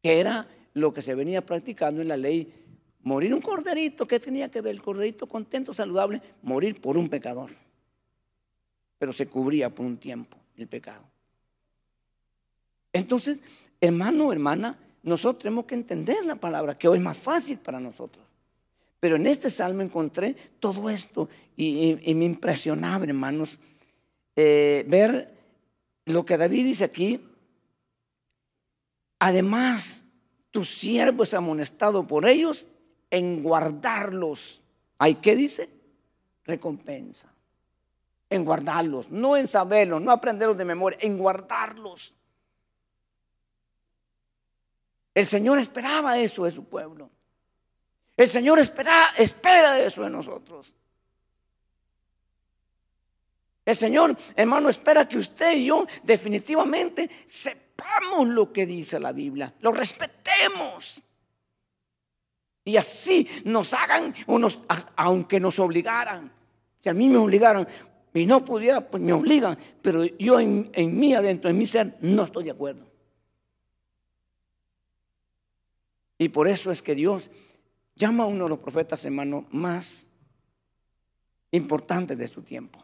Que era lo que se venía practicando en la ley. Morir un corderito, ¿qué tenía que ver? El corderito contento, saludable, morir por un pecador. Pero se cubría por un tiempo el pecado. Entonces, hermano, hermana, nosotros tenemos que entender la palabra, que hoy es más fácil para nosotros. Pero en este salmo encontré todo esto y, me impresionaba, hermanos, eh, ver lo que David dice aquí. Además, tu siervo es amonestado por ellos en guardarlos. ¿Hay qué dice? Recompensa. En guardarlos, no en saberlos, no aprenderlos de memoria, en guardarlos. El Señor esperaba eso de su pueblo. El Señor espera, espera eso de nosotros. El Señor, hermano, espera que usted y yo definitivamente sepamos lo que dice la Biblia, lo respetemos. Y así nos hagan, aunque nos obligaran. Si a mí me obligaran y no pudiera, pues me obligan. Pero yo en, en mí, adentro, en mi ser, no estoy de acuerdo. Y por eso es que Dios llama a uno de los profetas, hermano, más importantes de su tiempo.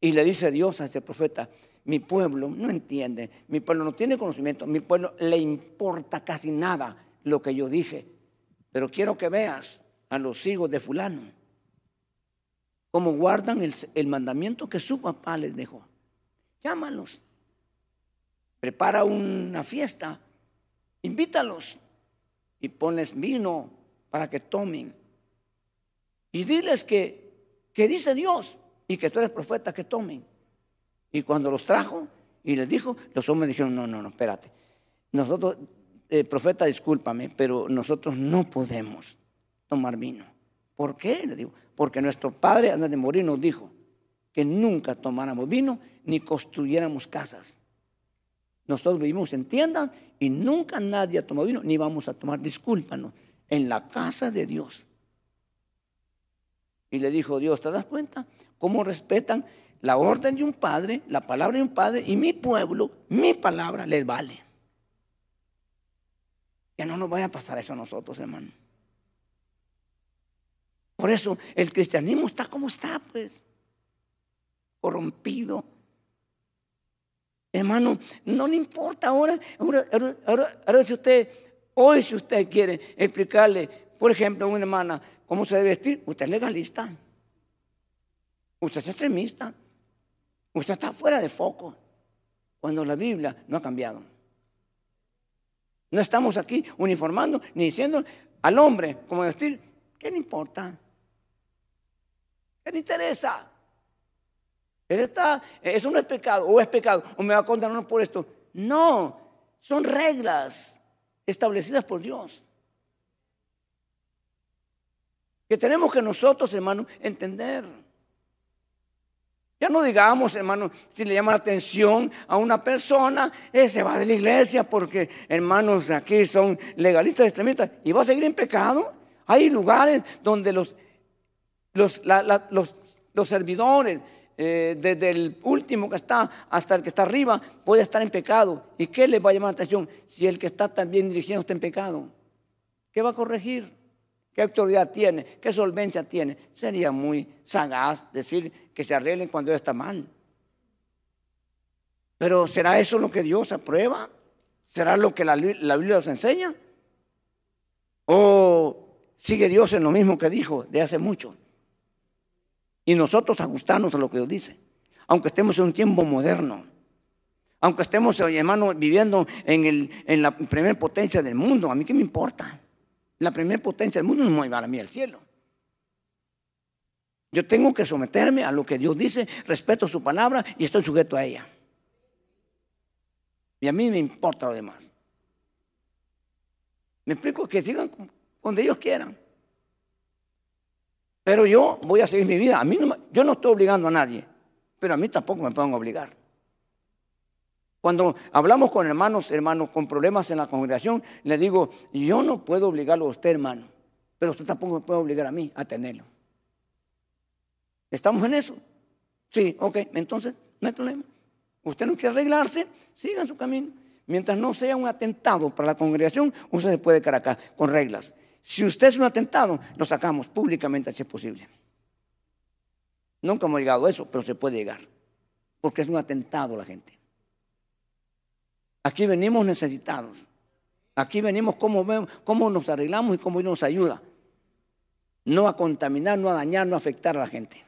Y le dice Dios a ese profeta, mi pueblo no entiende, mi pueblo no tiene conocimiento, mi pueblo le importa casi nada lo que yo dije, pero quiero que veas a los hijos de fulano, cómo guardan el, el mandamiento que su papá les dejó. Llámalos, prepara una fiesta, invítalos y ponles vino para que tomen. Y diles que, que dice Dios y que tú eres profeta, que tomen. Y cuando los trajo y les dijo, los hombres dijeron, no, no, no, espérate. Nosotros, eh, profeta, discúlpame, pero nosotros no podemos tomar vino. ¿Por qué? Le digo, porque nuestro padre antes de morir nos dijo que nunca tomáramos vino ni construyéramos casas. Nosotros vivimos en tiendas y nunca nadie ha tomado vino, ni vamos a tomar, discúlpanos, en la casa de Dios. Y le dijo Dios, ¿te das cuenta? ¿Cómo respetan la orden de un padre, la palabra de un padre y mi pueblo, mi palabra les vale? Que no nos vaya a pasar eso a nosotros, hermano. Por eso el cristianismo está como está, pues, corrompido. Hermano, no le importa ahora, ahora, si usted, hoy si usted quiere explicarle, por ejemplo, a una hermana cómo se debe vestir, usted es legalista. Usted es extremista. Usted está fuera de foco. Cuando la Biblia no ha cambiado. No estamos aquí uniformando ni diciendo al hombre cómo vestir. ¿Qué le importa? ¿Qué le interesa? Él está, eso no es pecado, o es pecado, o me va a condenar por esto. No, son reglas establecidas por Dios. Que tenemos que nosotros, hermanos, entender. Ya no digamos, hermano, si le llama la atención a una persona, eh, se va de la iglesia porque, hermanos, aquí son legalistas, extremistas, y va a seguir en pecado. Hay lugares donde los, los, los, servidores, eh, desde el último que está hasta el que está arriba, puede estar en pecado. ¿Y qué le va a llamar la atención si el que está también dirigiendo está en pecado? ¿Qué va a corregir? ¿Qué autoridad tiene? ¿Qué solvencia tiene? Sería muy sagaz decir que se arreglen cuando está mal. Pero ¿será eso lo que Dios aprueba? ¿Será lo que la, la Biblia nos enseña? ¿O sigue Dios en lo mismo que dijo de hace mucho? Y nosotros ajustarnos a lo que Dios dice. Aunque estemos en un tiempo moderno. Aunque estemos, hermano, viviendo en, en la primera potencia del mundo. ¿A mí qué me importa? La primera potencia del mundo no me va a mí al cielo. Yo tengo que someterme a lo que Dios dice, respeto su palabra y estoy sujeto a ella. Y a mí me importa lo demás. Me explico que sigan donde ellos quieran. Pero yo voy a seguir mi vida. A mí yo no estoy obligando a nadie, pero a mí tampoco me pueden obligar. Cuando hablamos con hermanos, hermanos con problemas en la congregación, le digo, yo no puedo obligarlo a usted, hermano, pero usted tampoco me puede obligar a mí a tenerlo. ¿Estamos en eso? Sí, ok, entonces no hay problema. Usted no quiere arreglarse, siga su camino. Mientras no sea un atentado para la congregación, usted se puede quedar acá con reglas. Si usted es un atentado, lo sacamos públicamente si es posible. Nunca hemos llegado a eso, pero se puede llegar. Porque es un atentado la gente. Aquí venimos necesitados. Aquí venimos cómo nos arreglamos y cómo nos ayuda. No a contaminar, no a dañar, no a afectar a la gente.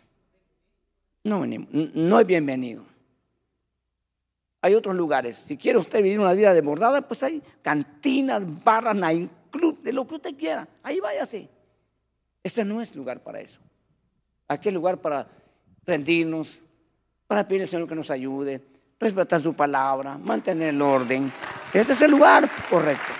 No venimos, no es bienvenido. Hay otros lugares. Si quiere usted vivir una vida desbordada, pues hay cantinas, barras, club, de lo que usted quiera. Ahí váyase. Ese no es lugar para eso. Aquí es lugar para rendirnos, para pedirle al Señor que nos ayude, respetar su palabra, mantener el orden. Este es el lugar correcto.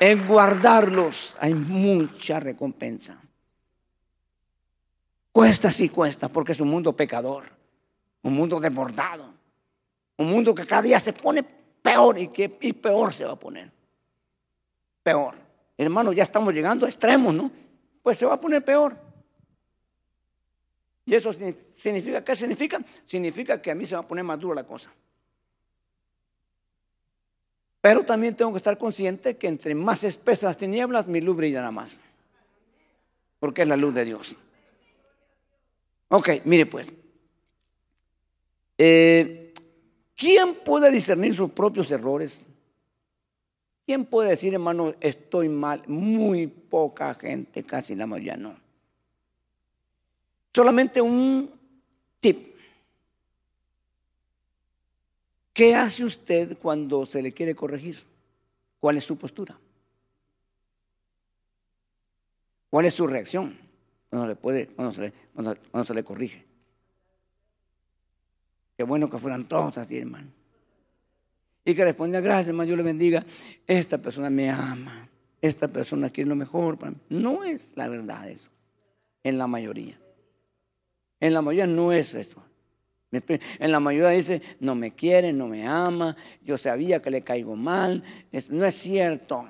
En guardarlos hay mucha recompensa. Cuesta sí cuesta porque es un mundo pecador, un mundo desbordado, un mundo que cada día se pone peor y que y peor se va a poner. Peor. Hermano, ya estamos llegando a extremos, ¿no? Pues se va a poner peor. ¿Y eso significa qué significa? Significa que a mí se va a poner más dura la cosa. Pero también tengo que estar consciente que entre más espesas las tinieblas, mi luz brillará más. Porque es la luz de Dios. Ok, mire pues. Eh, ¿Quién puede discernir sus propios errores? ¿Quién puede decir, hermano, estoy mal? Muy poca gente, casi la mayoría no. Solamente un tip. ¿Qué hace usted cuando se le quiere corregir? ¿Cuál es su postura? ¿Cuál es su reacción cuando, le puede, cuando, se, le, cuando, se le corrige? Qué bueno que fueran todos así, hermano. Y que responda, gracias, hermano, yo le bendiga. Esta persona me ama. Esta persona quiere lo mejor para mí. No es la verdad eso, en la mayoría. En la mayoría no es esto. En la mayoría dice, no me quiere, no me ama, yo sabía que le caigo mal. no es cierto.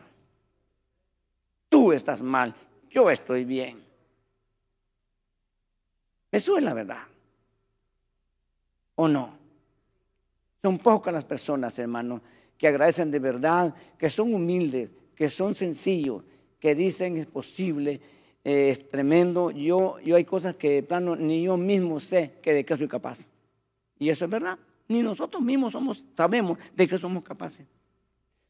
Tú estás mal, yo estoy bien. Eso es la verdad. ¿O no? Son pocas las personas, hermanos, que agradecen de verdad, que son humildes, que son sencillos, que dicen es posible, eh, es tremendo. Yo, yo hay cosas que de plano ni yo mismo sé que de qué soy capaz. Y eso es verdad. Ni nosotros mismos somos, sabemos de qué somos capaces.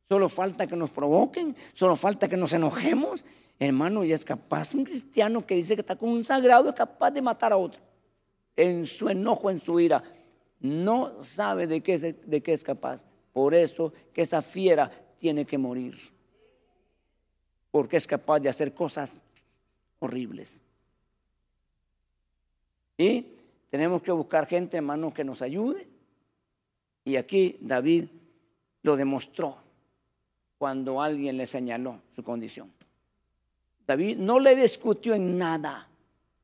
Solo falta que nos provoquen, solo falta que nos enojemos. Hermano, y es capaz. Un cristiano que dice que está con un sagrado es capaz de matar a otro. En su enojo, en su ira. No sabe de qué es, de qué es capaz. Por eso que esa fiera tiene que morir. Porque es capaz de hacer cosas horribles. Y tenemos que buscar gente, hermano, que nos ayude. Y aquí David lo demostró cuando alguien le señaló su condición. David no le discutió en nada.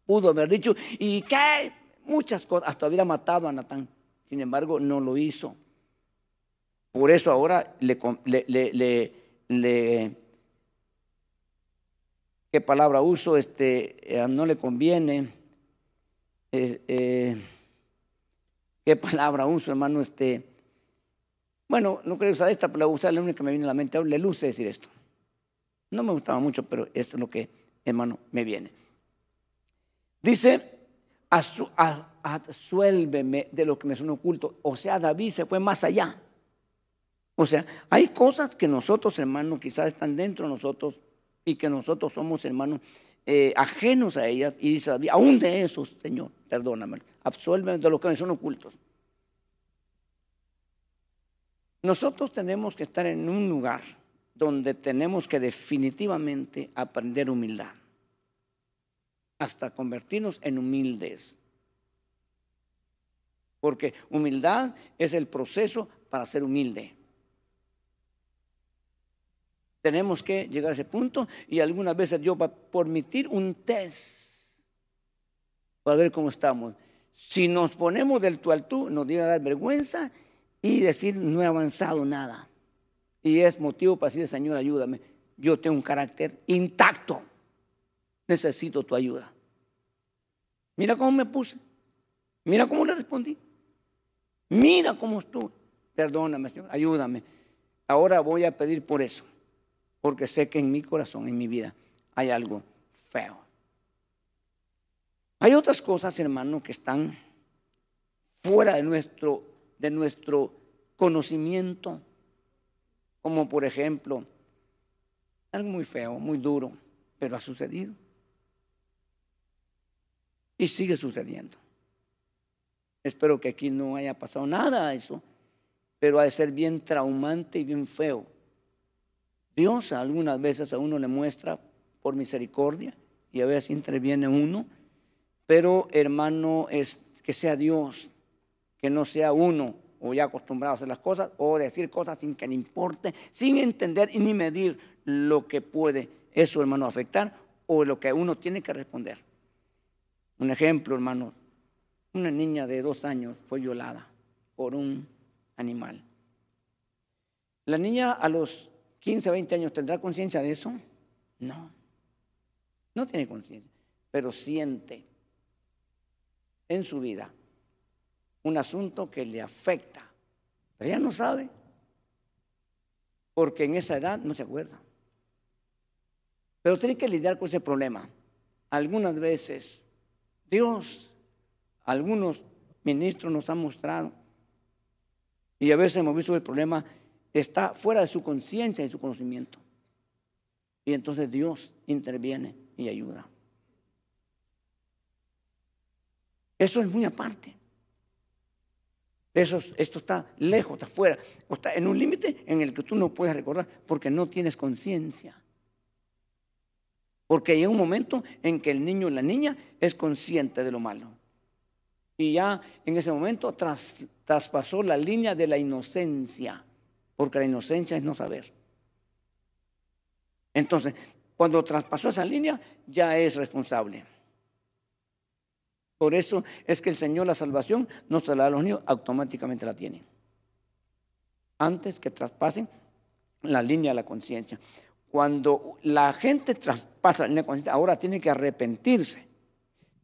Pudo haber dicho, ¿y qué? Muchas cosas, hasta hubiera matado a Natán. Sin embargo, no lo hizo. Por eso ahora le, ¿qué palabra uso? Este, eh, no le conviene. Eh, ¿Qué palabra uso, hermano? Este, bueno, no creo usar esta, pero la voy a usar la única que me viene a la mente. Le luce decir esto. No me gustaba mucho, pero esto es lo que, hermano, me viene. Dice, asuélveme de lo que me son oculto. O sea, David se fue más allá. O sea, hay cosas que nosotros, hermanos, quizás están dentro de nosotros y que nosotros somos, hermanos, eh, ajenos a ellas. Y dice David, aún de esos, Señor, perdóname, absuélveme de lo que me son ocultos. Nosotros tenemos que estar en un lugar donde tenemos que definitivamente aprender humildad, hasta convertirnos en humildes. Porque humildad es el proceso para ser humilde. Tenemos que llegar a ese punto y algunas veces Dios va a permitir un test para ver cómo estamos. Si nos ponemos del tú al tú, nos debe dar vergüenza y decir no he avanzado nada. Y es motivo para decir, Señor, ayúdame. Yo tengo un carácter intacto. Necesito tu ayuda. Mira cómo me puse. Mira cómo le respondí. Mira cómo estuve. Perdóname, Señor, ayúdame. Ahora voy a pedir por eso. Porque sé que en mi corazón, en mi vida, hay algo feo. Hay otras cosas, hermano, que están fuera de nuestro de nuestro conocimiento, como por ejemplo, algo muy feo, muy duro, pero ha sucedido. Y sigue sucediendo. Espero que aquí no haya pasado nada a eso, pero ha de ser bien traumante y bien feo. Dios algunas veces a uno le muestra por misericordia y a veces interviene uno, pero hermano, es que sea Dios que no sea uno o ya acostumbrado a hacer las cosas o decir cosas sin que le importe, sin entender y ni medir lo que puede eso, hermano, afectar o lo que uno tiene que responder. Un ejemplo, hermano, una niña de dos años fue violada por un animal. ¿La niña a los 15, 20 años tendrá conciencia de eso? No, no tiene conciencia, pero siente en su vida un asunto que le afecta. Pero ella no sabe, porque en esa edad no se acuerda. Pero tiene que lidiar con ese problema. Algunas veces Dios, algunos ministros nos han mostrado, y a veces hemos visto que el problema está fuera de su conciencia y su conocimiento. Y entonces Dios interviene y ayuda. Eso es muy aparte. Eso, esto está lejos, está fuera, o está en un límite en el que tú no puedes recordar porque no tienes conciencia. Porque hay un momento en que el niño o la niña es consciente de lo malo. Y ya en ese momento traspasó la línea de la inocencia, porque la inocencia es no saber. Entonces, cuando traspasó esa línea, ya es responsable. Por eso es que el Señor la salvación no se la da a los niños, automáticamente la tienen. Antes que traspasen la línea de la conciencia. Cuando la gente traspasa la línea de conciencia, ahora tiene que arrepentirse,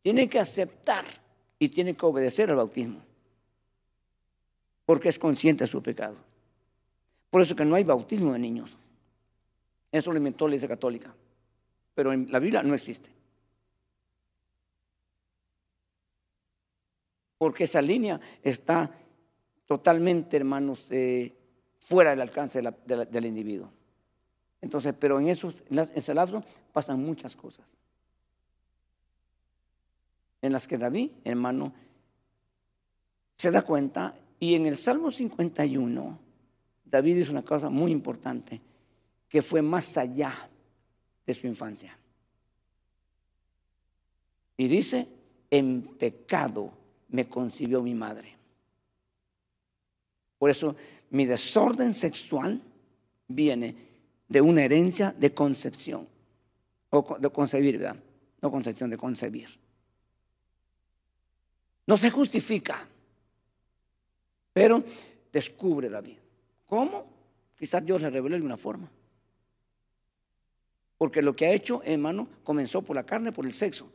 tiene que aceptar y tiene que obedecer al bautismo. Porque es consciente de su pecado. Por eso que no hay bautismo de niños. Eso lo inventó la Iglesia Católica. Pero en la Biblia no existe. Porque esa línea está totalmente, hermanos, eh, fuera del alcance del individuo. Entonces, pero en, esos, en ese lapso pasan muchas cosas. En las que David, hermano, se da cuenta. Y en el Salmo 51, David dice una cosa muy importante, que fue más allá de su infancia. Y dice, en pecado me concibió mi madre. Por eso mi desorden sexual viene de una herencia de concepción, o de concebir, ¿verdad? No concepción, de concebir. No se justifica, pero descubre David. ¿Cómo? Quizás Dios le reveló de alguna forma. Porque lo que ha hecho, hermano, comenzó por la carne, por el sexo.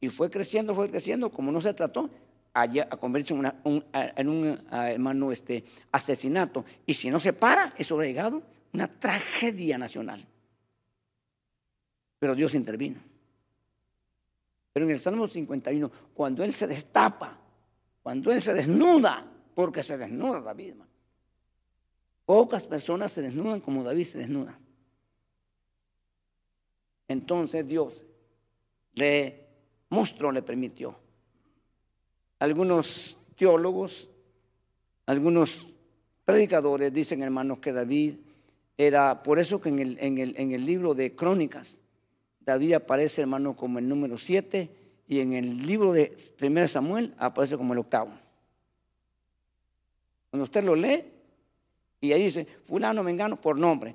Y fue creciendo, fue creciendo, como no se trató, a convertirse en, un hermano este, asesinato. Y si no se para, es llegado una tragedia nacional. Pero Dios intervino. Pero en el Salmo 51, cuando Él se destapa, cuando Él se desnuda, porque se desnuda David, Pocas personas se desnudan como David se desnuda. Entonces Dios le mostró, le permitió algunos teólogos, algunos predicadores dicen, hermanos, que David era, por eso que en el, libro de Crónicas, David aparece, hermano, como el número 7 y en el libro de 1 Samuel aparece como el octavo. Cuando usted lo lee y ahí dice, fulano, mengano, por nombre.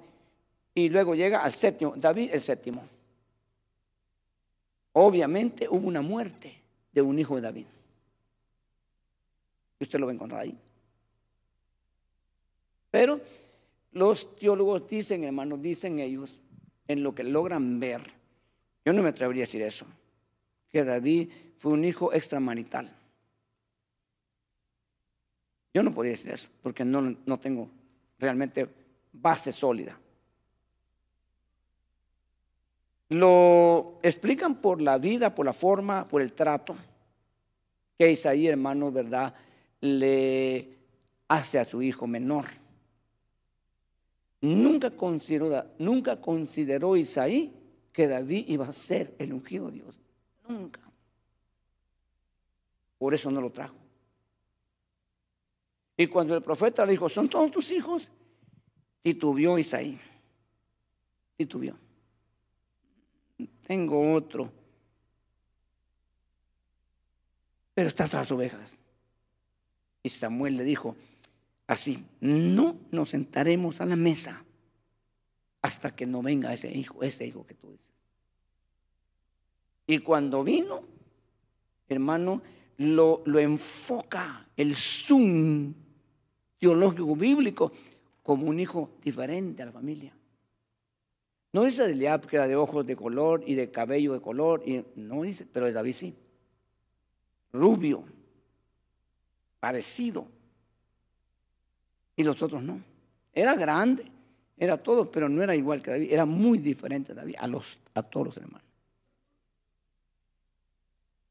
Y luego llega al séptimo, David el séptimo. Obviamente hubo una muerte de un hijo de David usted lo va a encontrar ahí. Pero los teólogos dicen, hermanos, dicen ellos, en lo que logran ver, yo no me atrevería a decir eso, que David fue un hijo extramarital. Yo no podría decir eso, porque no, no tengo realmente base sólida. Lo explican por la vida, por la forma, por el trato que Isaí, hermano, ¿verdad? le hace a su hijo menor. Nunca consideró, nunca consideró Isaí que David iba a ser el ungido de Dios. Nunca. Por eso no lo trajo. Y cuando el profeta le dijo, ¿son todos tus hijos? Titubió Isaí. Titubió. Tengo otro. Pero está tras ovejas. Y Samuel le dijo así, no nos sentaremos a la mesa hasta que no venga ese hijo, ese hijo que tú dices. Y cuando vino, hermano, lo, lo enfoca el zoom teológico bíblico como un hijo diferente a la familia. No dice de Eliab que era de ojos de color y de cabello de color, y, no dice, pero de David sí. Rubio, parecido. Y los otros no. Era grande, era todo, pero no era igual que David. Era muy diferente David a, los, a todos los hermanos.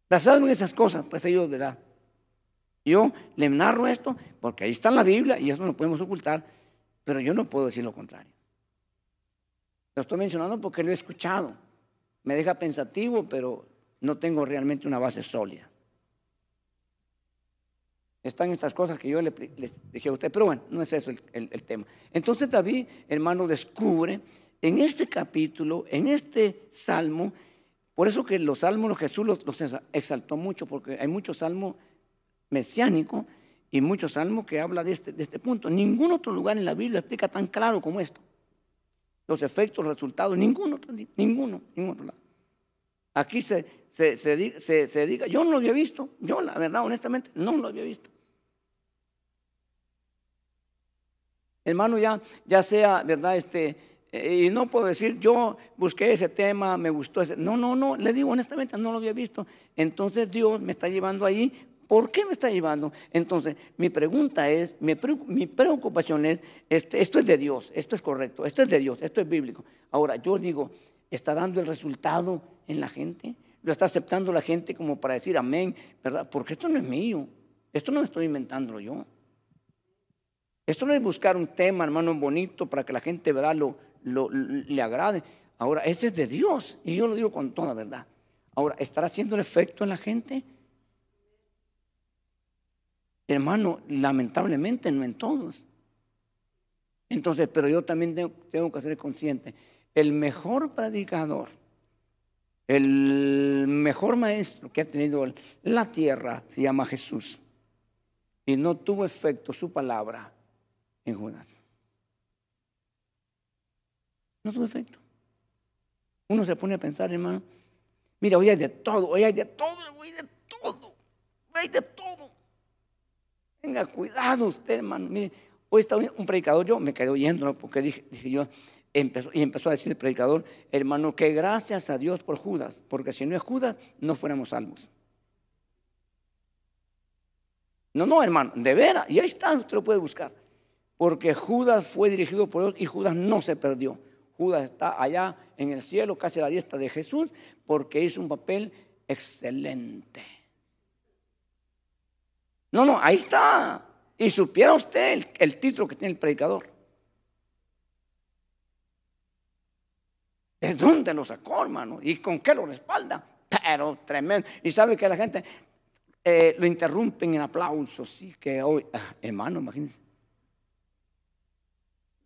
Basado en esas cosas, pues ellos le da. Yo le narro esto porque ahí está en la Biblia y eso no lo podemos ocultar, pero yo no puedo decir lo contrario. Lo estoy mencionando porque lo he escuchado. Me deja pensativo, pero no tengo realmente una base sólida están estas cosas que yo le, dije a usted, pero bueno, no es eso el, tema. Entonces David, hermano, descubre en este capítulo, en este salmo, por eso que los salmos Jesús los, exaltó mucho, porque hay muchos salmos mesiánicos y muchos salmos que habla de este, de este punto. Ningún otro lugar en la Biblia explica tan claro como esto. Los efectos, los resultados, ninguno, ninguno, ningún otro lado. Aquí se, se, se, diga, yo no lo había visto, yo la verdad, honestamente, no lo había visto. Hermano, ya, ya sea, ¿verdad? Este, eh, y no puedo decir, yo busqué ese tema, me gustó ese. No, no, no, le digo honestamente, no lo había visto. Entonces Dios me está llevando ahí ¿Por qué me está llevando? Entonces, mi pregunta es, mi, preocupación es, este, esto es de Dios, esto es correcto, esto es de Dios, esto es bíblico. Ahora, yo digo, ¿está dando el resultado en la gente? ¿Lo está aceptando la gente como para decir amén? ¿Verdad? Porque esto no es mío, esto no me estoy inventando yo. Esto no es buscar un tema, hermano, bonito para que la gente verá lo, le agrade. Ahora, este es de Dios y yo lo digo con toda verdad. Ahora, ¿estará haciendo el efecto en la gente? Hermano, lamentablemente no en todos. Entonces, pero yo también tengo, que ser consciente. El mejor predicador, el mejor maestro que ha tenido la tierra se llama Jesús. Y no tuvo efecto su palabra en Judas. No tuvo efecto. Uno se pone a pensar, hermano, mira, hoy hay de todo, hoy hay de todo, hoy hay de todo, hoy de todo. Tenga cuidado usted, hermano. Mire, hoy está un predicador, yo me quedé oyendo, porque dije, dije yo, empezó, y empezó a decir el predicador, hermano, que gracias a Dios por Judas, porque si no es Judas, no fuéramos salvos. No, no, hermano, de veras, y ahí está, usted lo puede buscar. Porque Judas fue dirigido por Dios y Judas no se perdió. Judas está allá en el cielo, casi a la diestra de Jesús, porque hizo un papel excelente. No, no, ahí está. Y supiera usted el, título que tiene el predicador. ¿De dónde lo sacó, hermano? ¿Y con qué lo respalda? Pero tremendo. Y sabe que la gente eh, lo interrumpen en aplausos. Sí, que hoy, ah, hermano, imagínense.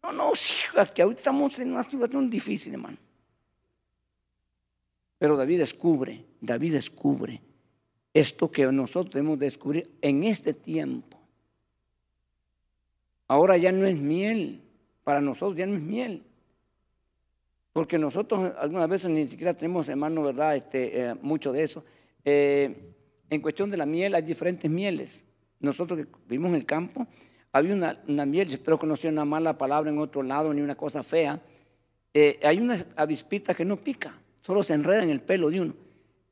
No, no, sí, que ahorita estamos en una situación difícil, hermano. Pero David descubre, David descubre esto que nosotros debemos descubrir en este tiempo. Ahora ya no es miel, para nosotros ya no es miel. Porque nosotros algunas veces ni siquiera tenemos, hermano, ¿verdad? Este, eh, mucho de eso. Eh, en cuestión de la miel hay diferentes mieles. Nosotros que vivimos en el campo, había una, miel, espero que no sea una mala palabra en otro lado ni una cosa fea. Eh, hay una avispita que no pica, solo se enreda en el pelo de uno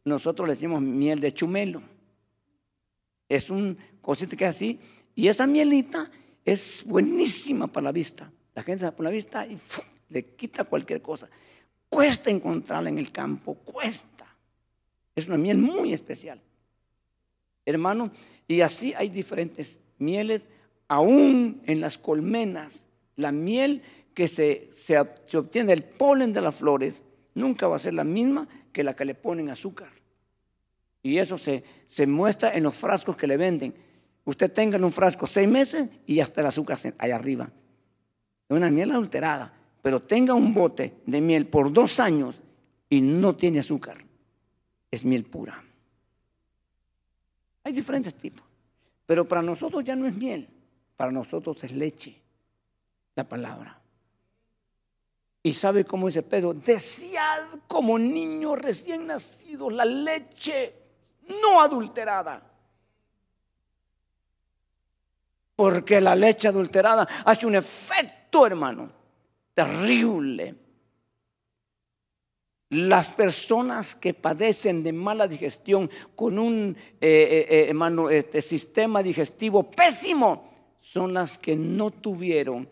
nosotros le decimos miel de chumelo. Es un cosito que es así. Y esa mielita es buenísima para la vista. La gente se pone la vista y le quita cualquier cosa. Cuesta encontrarla en el campo, cuesta. Es una miel muy especial. Hermano, y así hay diferentes mieles, aún en las colmenas. La miel que se, se, se obtiene del polen de las flores nunca va a ser la misma que la que le ponen azúcar. Y eso se, se muestra en los frascos que le venden. Usted tenga en un frasco seis meses y hasta el azúcar allá arriba. Es una miel adulterada. Pero tenga un bote de miel por dos años y no tiene azúcar. Es miel pura. Hay diferentes tipos. Pero para nosotros ya no es miel. Para nosotros es leche. La palabra. Y sabe cómo dice Pedro, desead como niño recién nacido la leche no adulterada. Porque la leche adulterada hace un efecto, hermano, terrible. Las personas que padecen de mala digestión con un eh, eh, eh, este, sistema digestivo pésimo son las que no tuvieron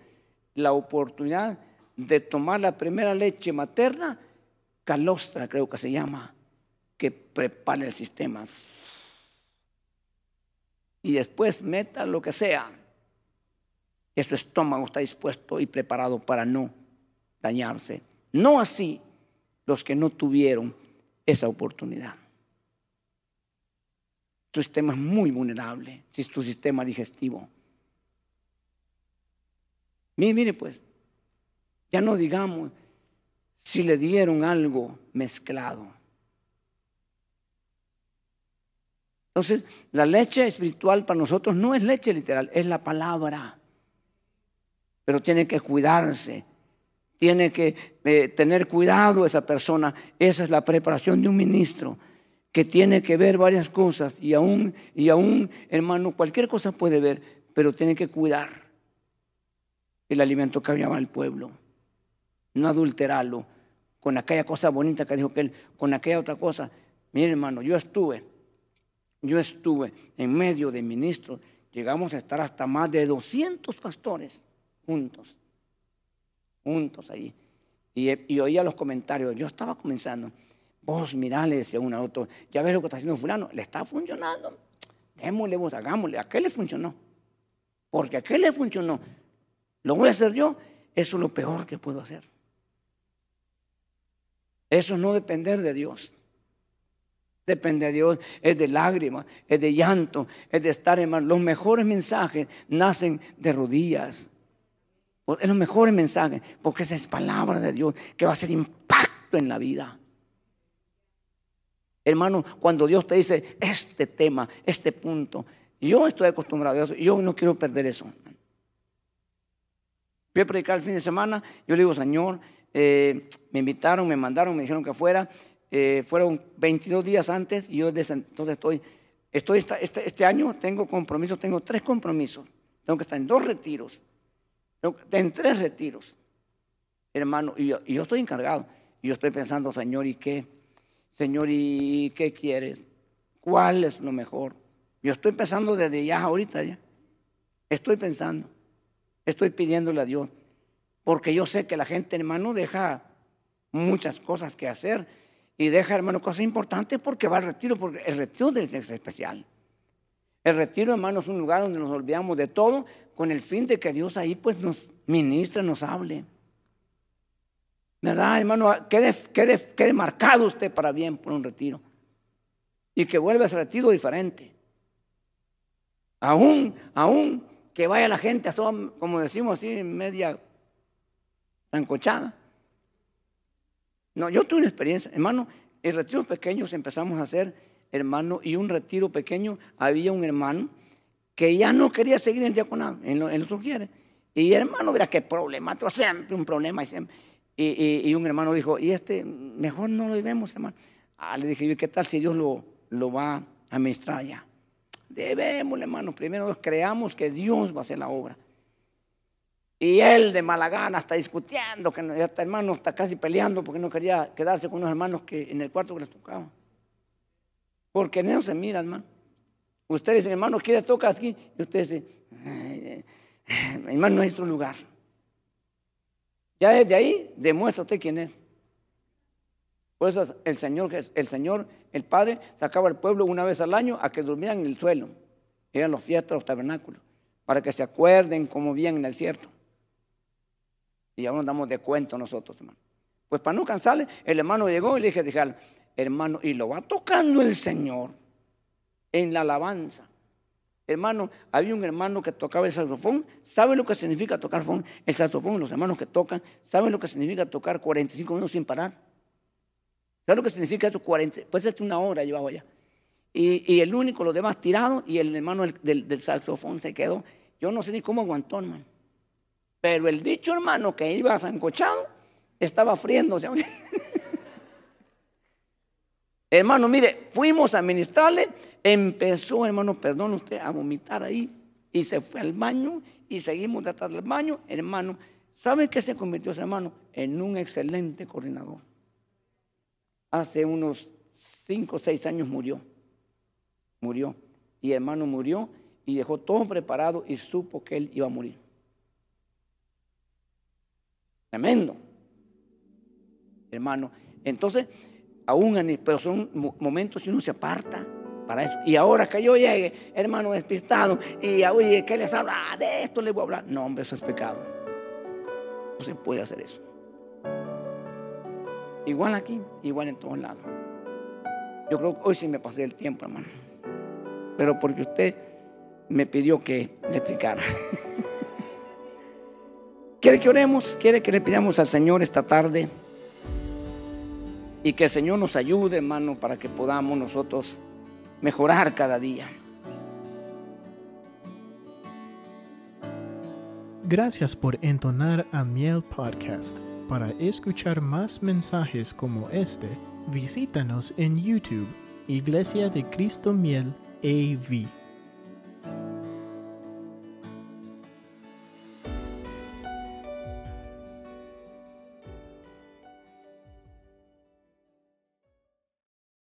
la oportunidad de tomar la primera leche materna, calostra creo que se llama, que prepare el sistema. Y después meta lo que sea. Que su estómago está dispuesto y preparado para no dañarse. No así los que no tuvieron esa oportunidad. Su sistema es muy vulnerable, si es tu sistema digestivo. Mire, mire pues, ya no digamos si le dieron algo mezclado. Entonces, la leche espiritual para nosotros no es leche literal, es la palabra. Pero tiene que cuidarse, tiene que eh, tener cuidado esa persona. Esa es la preparación de un ministro que tiene que ver varias cosas y aún, y aún, hermano, cualquier cosa puede ver, pero tiene que cuidar el alimento que había al pueblo no adulterarlo con aquella cosa bonita que dijo que él, con aquella otra cosa. Mire hermano, yo estuve yo estuve en medio de ministros, llegamos a estar hasta más de 200 pastores juntos, juntos allí. Y, oía los comentarios, yo estaba comenzando, vos mirá, le decía uno a otro, ya ves lo que está haciendo fulano, le está funcionando, démosle vos, hagámosle, a qué le funcionó, porque a qué le funcionó, lo voy a hacer yo, eso es lo peor que puedo hacer. Eso no depender de Dios. Depende de Dios, es de lágrimas, es de llanto, es de estar en Los mejores mensajes nacen de rodillas. Es los mejores mensajes, porque esa es palabra de Dios que va a hacer impacto en la vida. Hermano, cuando Dios te dice este tema, este punto, yo estoy acostumbrado a eso, yo no quiero perder eso. Fui a predicar el fin de semana, yo le digo, Señor, eh, me invitaron, me mandaron, me dijeron que fuera. Eh, fueron 22 días antes y yo desde entonces estoy, estoy este, este, año tengo compromisos, tengo tres compromisos. Tengo que estar en dos retiros, en tres retiros, hermano, y yo, estoy encargado. Yo estoy pensando, Señor, ¿y qué? Señor, ¿y qué quieres? ¿Cuál es lo mejor? Yo estoy pensando desde ya, ahorita ya. Estoy pensando, estoy pidiéndole a Dios. Porque yo sé que la gente, hermano, deja muchas cosas que hacer y deja, hermano, cosas importantes porque va al retiro, porque el retiro es especial. El retiro, hermano, es un lugar donde nos olvidamos de todo con el fin de que Dios ahí pues nos ministre, nos hable. ¿Verdad, hermano? Quede, quede, quede marcado usted para bien por un retiro. Y que vuelva a ese retiro diferente. Aún, aún que vaya la gente, como decimos así, media encochada. No, yo tuve una experiencia, hermano, en retiros pequeños empezamos a hacer, hermano, y un retiro pequeño, había un hermano que ya no quería seguir en diaconado, en lo, en sugiere. Y hermano, mira qué problema, siempre un problema. Y, y, un hermano dijo, y este, mejor no lo vemos, hermano. Ah, le dije, ¿qué tal si Dios lo, lo va a administrar allá? Debemos, hermano, primero creamos que Dios va a hacer la obra. Y él de mala gana está discutiendo, que este hermano está casi peleando porque no quería quedarse con unos hermanos que en el cuarto que les tocaba. Porque en eso se mira, hermano. Ustedes dicen, hermano, ¿quiere tocar aquí? Y usted dice, hermano, no hay otro lugar. Ya desde ahí demuestra usted quién es. Por eso el Señor, el Señor, el Padre, sacaba al pueblo una vez al año a que durmieran en el suelo. Eran los fiestas, los tabernáculos, para que se acuerden cómo vivían en el cierto. Y aún nos damos de cuenta nosotros, hermano. Pues para no cansarle, el hermano llegó y le dije hermano, y lo va tocando el Señor en la alabanza. Hermano, había un hermano que tocaba el saxofón. ¿Sabe lo que significa tocar? El saxofón, los hermanos que tocan, ¿saben lo que significa tocar 45 minutos sin parar? ¿Sabe lo que significa eso? 40, puede ser una hora llevaba allá. Y, el único, los demás tirados, y el hermano del, del saxofón se quedó. Yo no sé ni cómo aguantó, hermano. Pero el dicho hermano que iba zancochado estaba friéndose. hermano, mire, fuimos a ministrarle, empezó, hermano, perdón usted, a vomitar ahí y se fue al baño y seguimos detrás del baño. Hermano, ¿sabe qué se convirtió ese hermano? En un excelente coordinador. Hace unos cinco o seis años murió. Murió. Y hermano murió y dejó todo preparado y supo que él iba a morir. Tremendo. Hermano. Entonces, aún, pero son momentos y uno se aparta para eso. Y ahora que yo llegue, hermano despistado, y oye, ¿qué les habla? Ah, de esto les voy a hablar. No, hombre, eso es pecado. No se puede hacer eso. Igual aquí, igual en todos lados. Yo creo que hoy sí me pasé el tiempo, hermano. Pero porque usted me pidió que le explicara. ¿Quiere que oremos? ¿Quiere que le pidamos al Señor esta tarde? Y que el Señor nos ayude, hermano, para que podamos nosotros mejorar cada día. Gracias por entonar a Miel Podcast. Para escuchar más mensajes como este, visítanos en YouTube, Iglesia de Cristo Miel AV.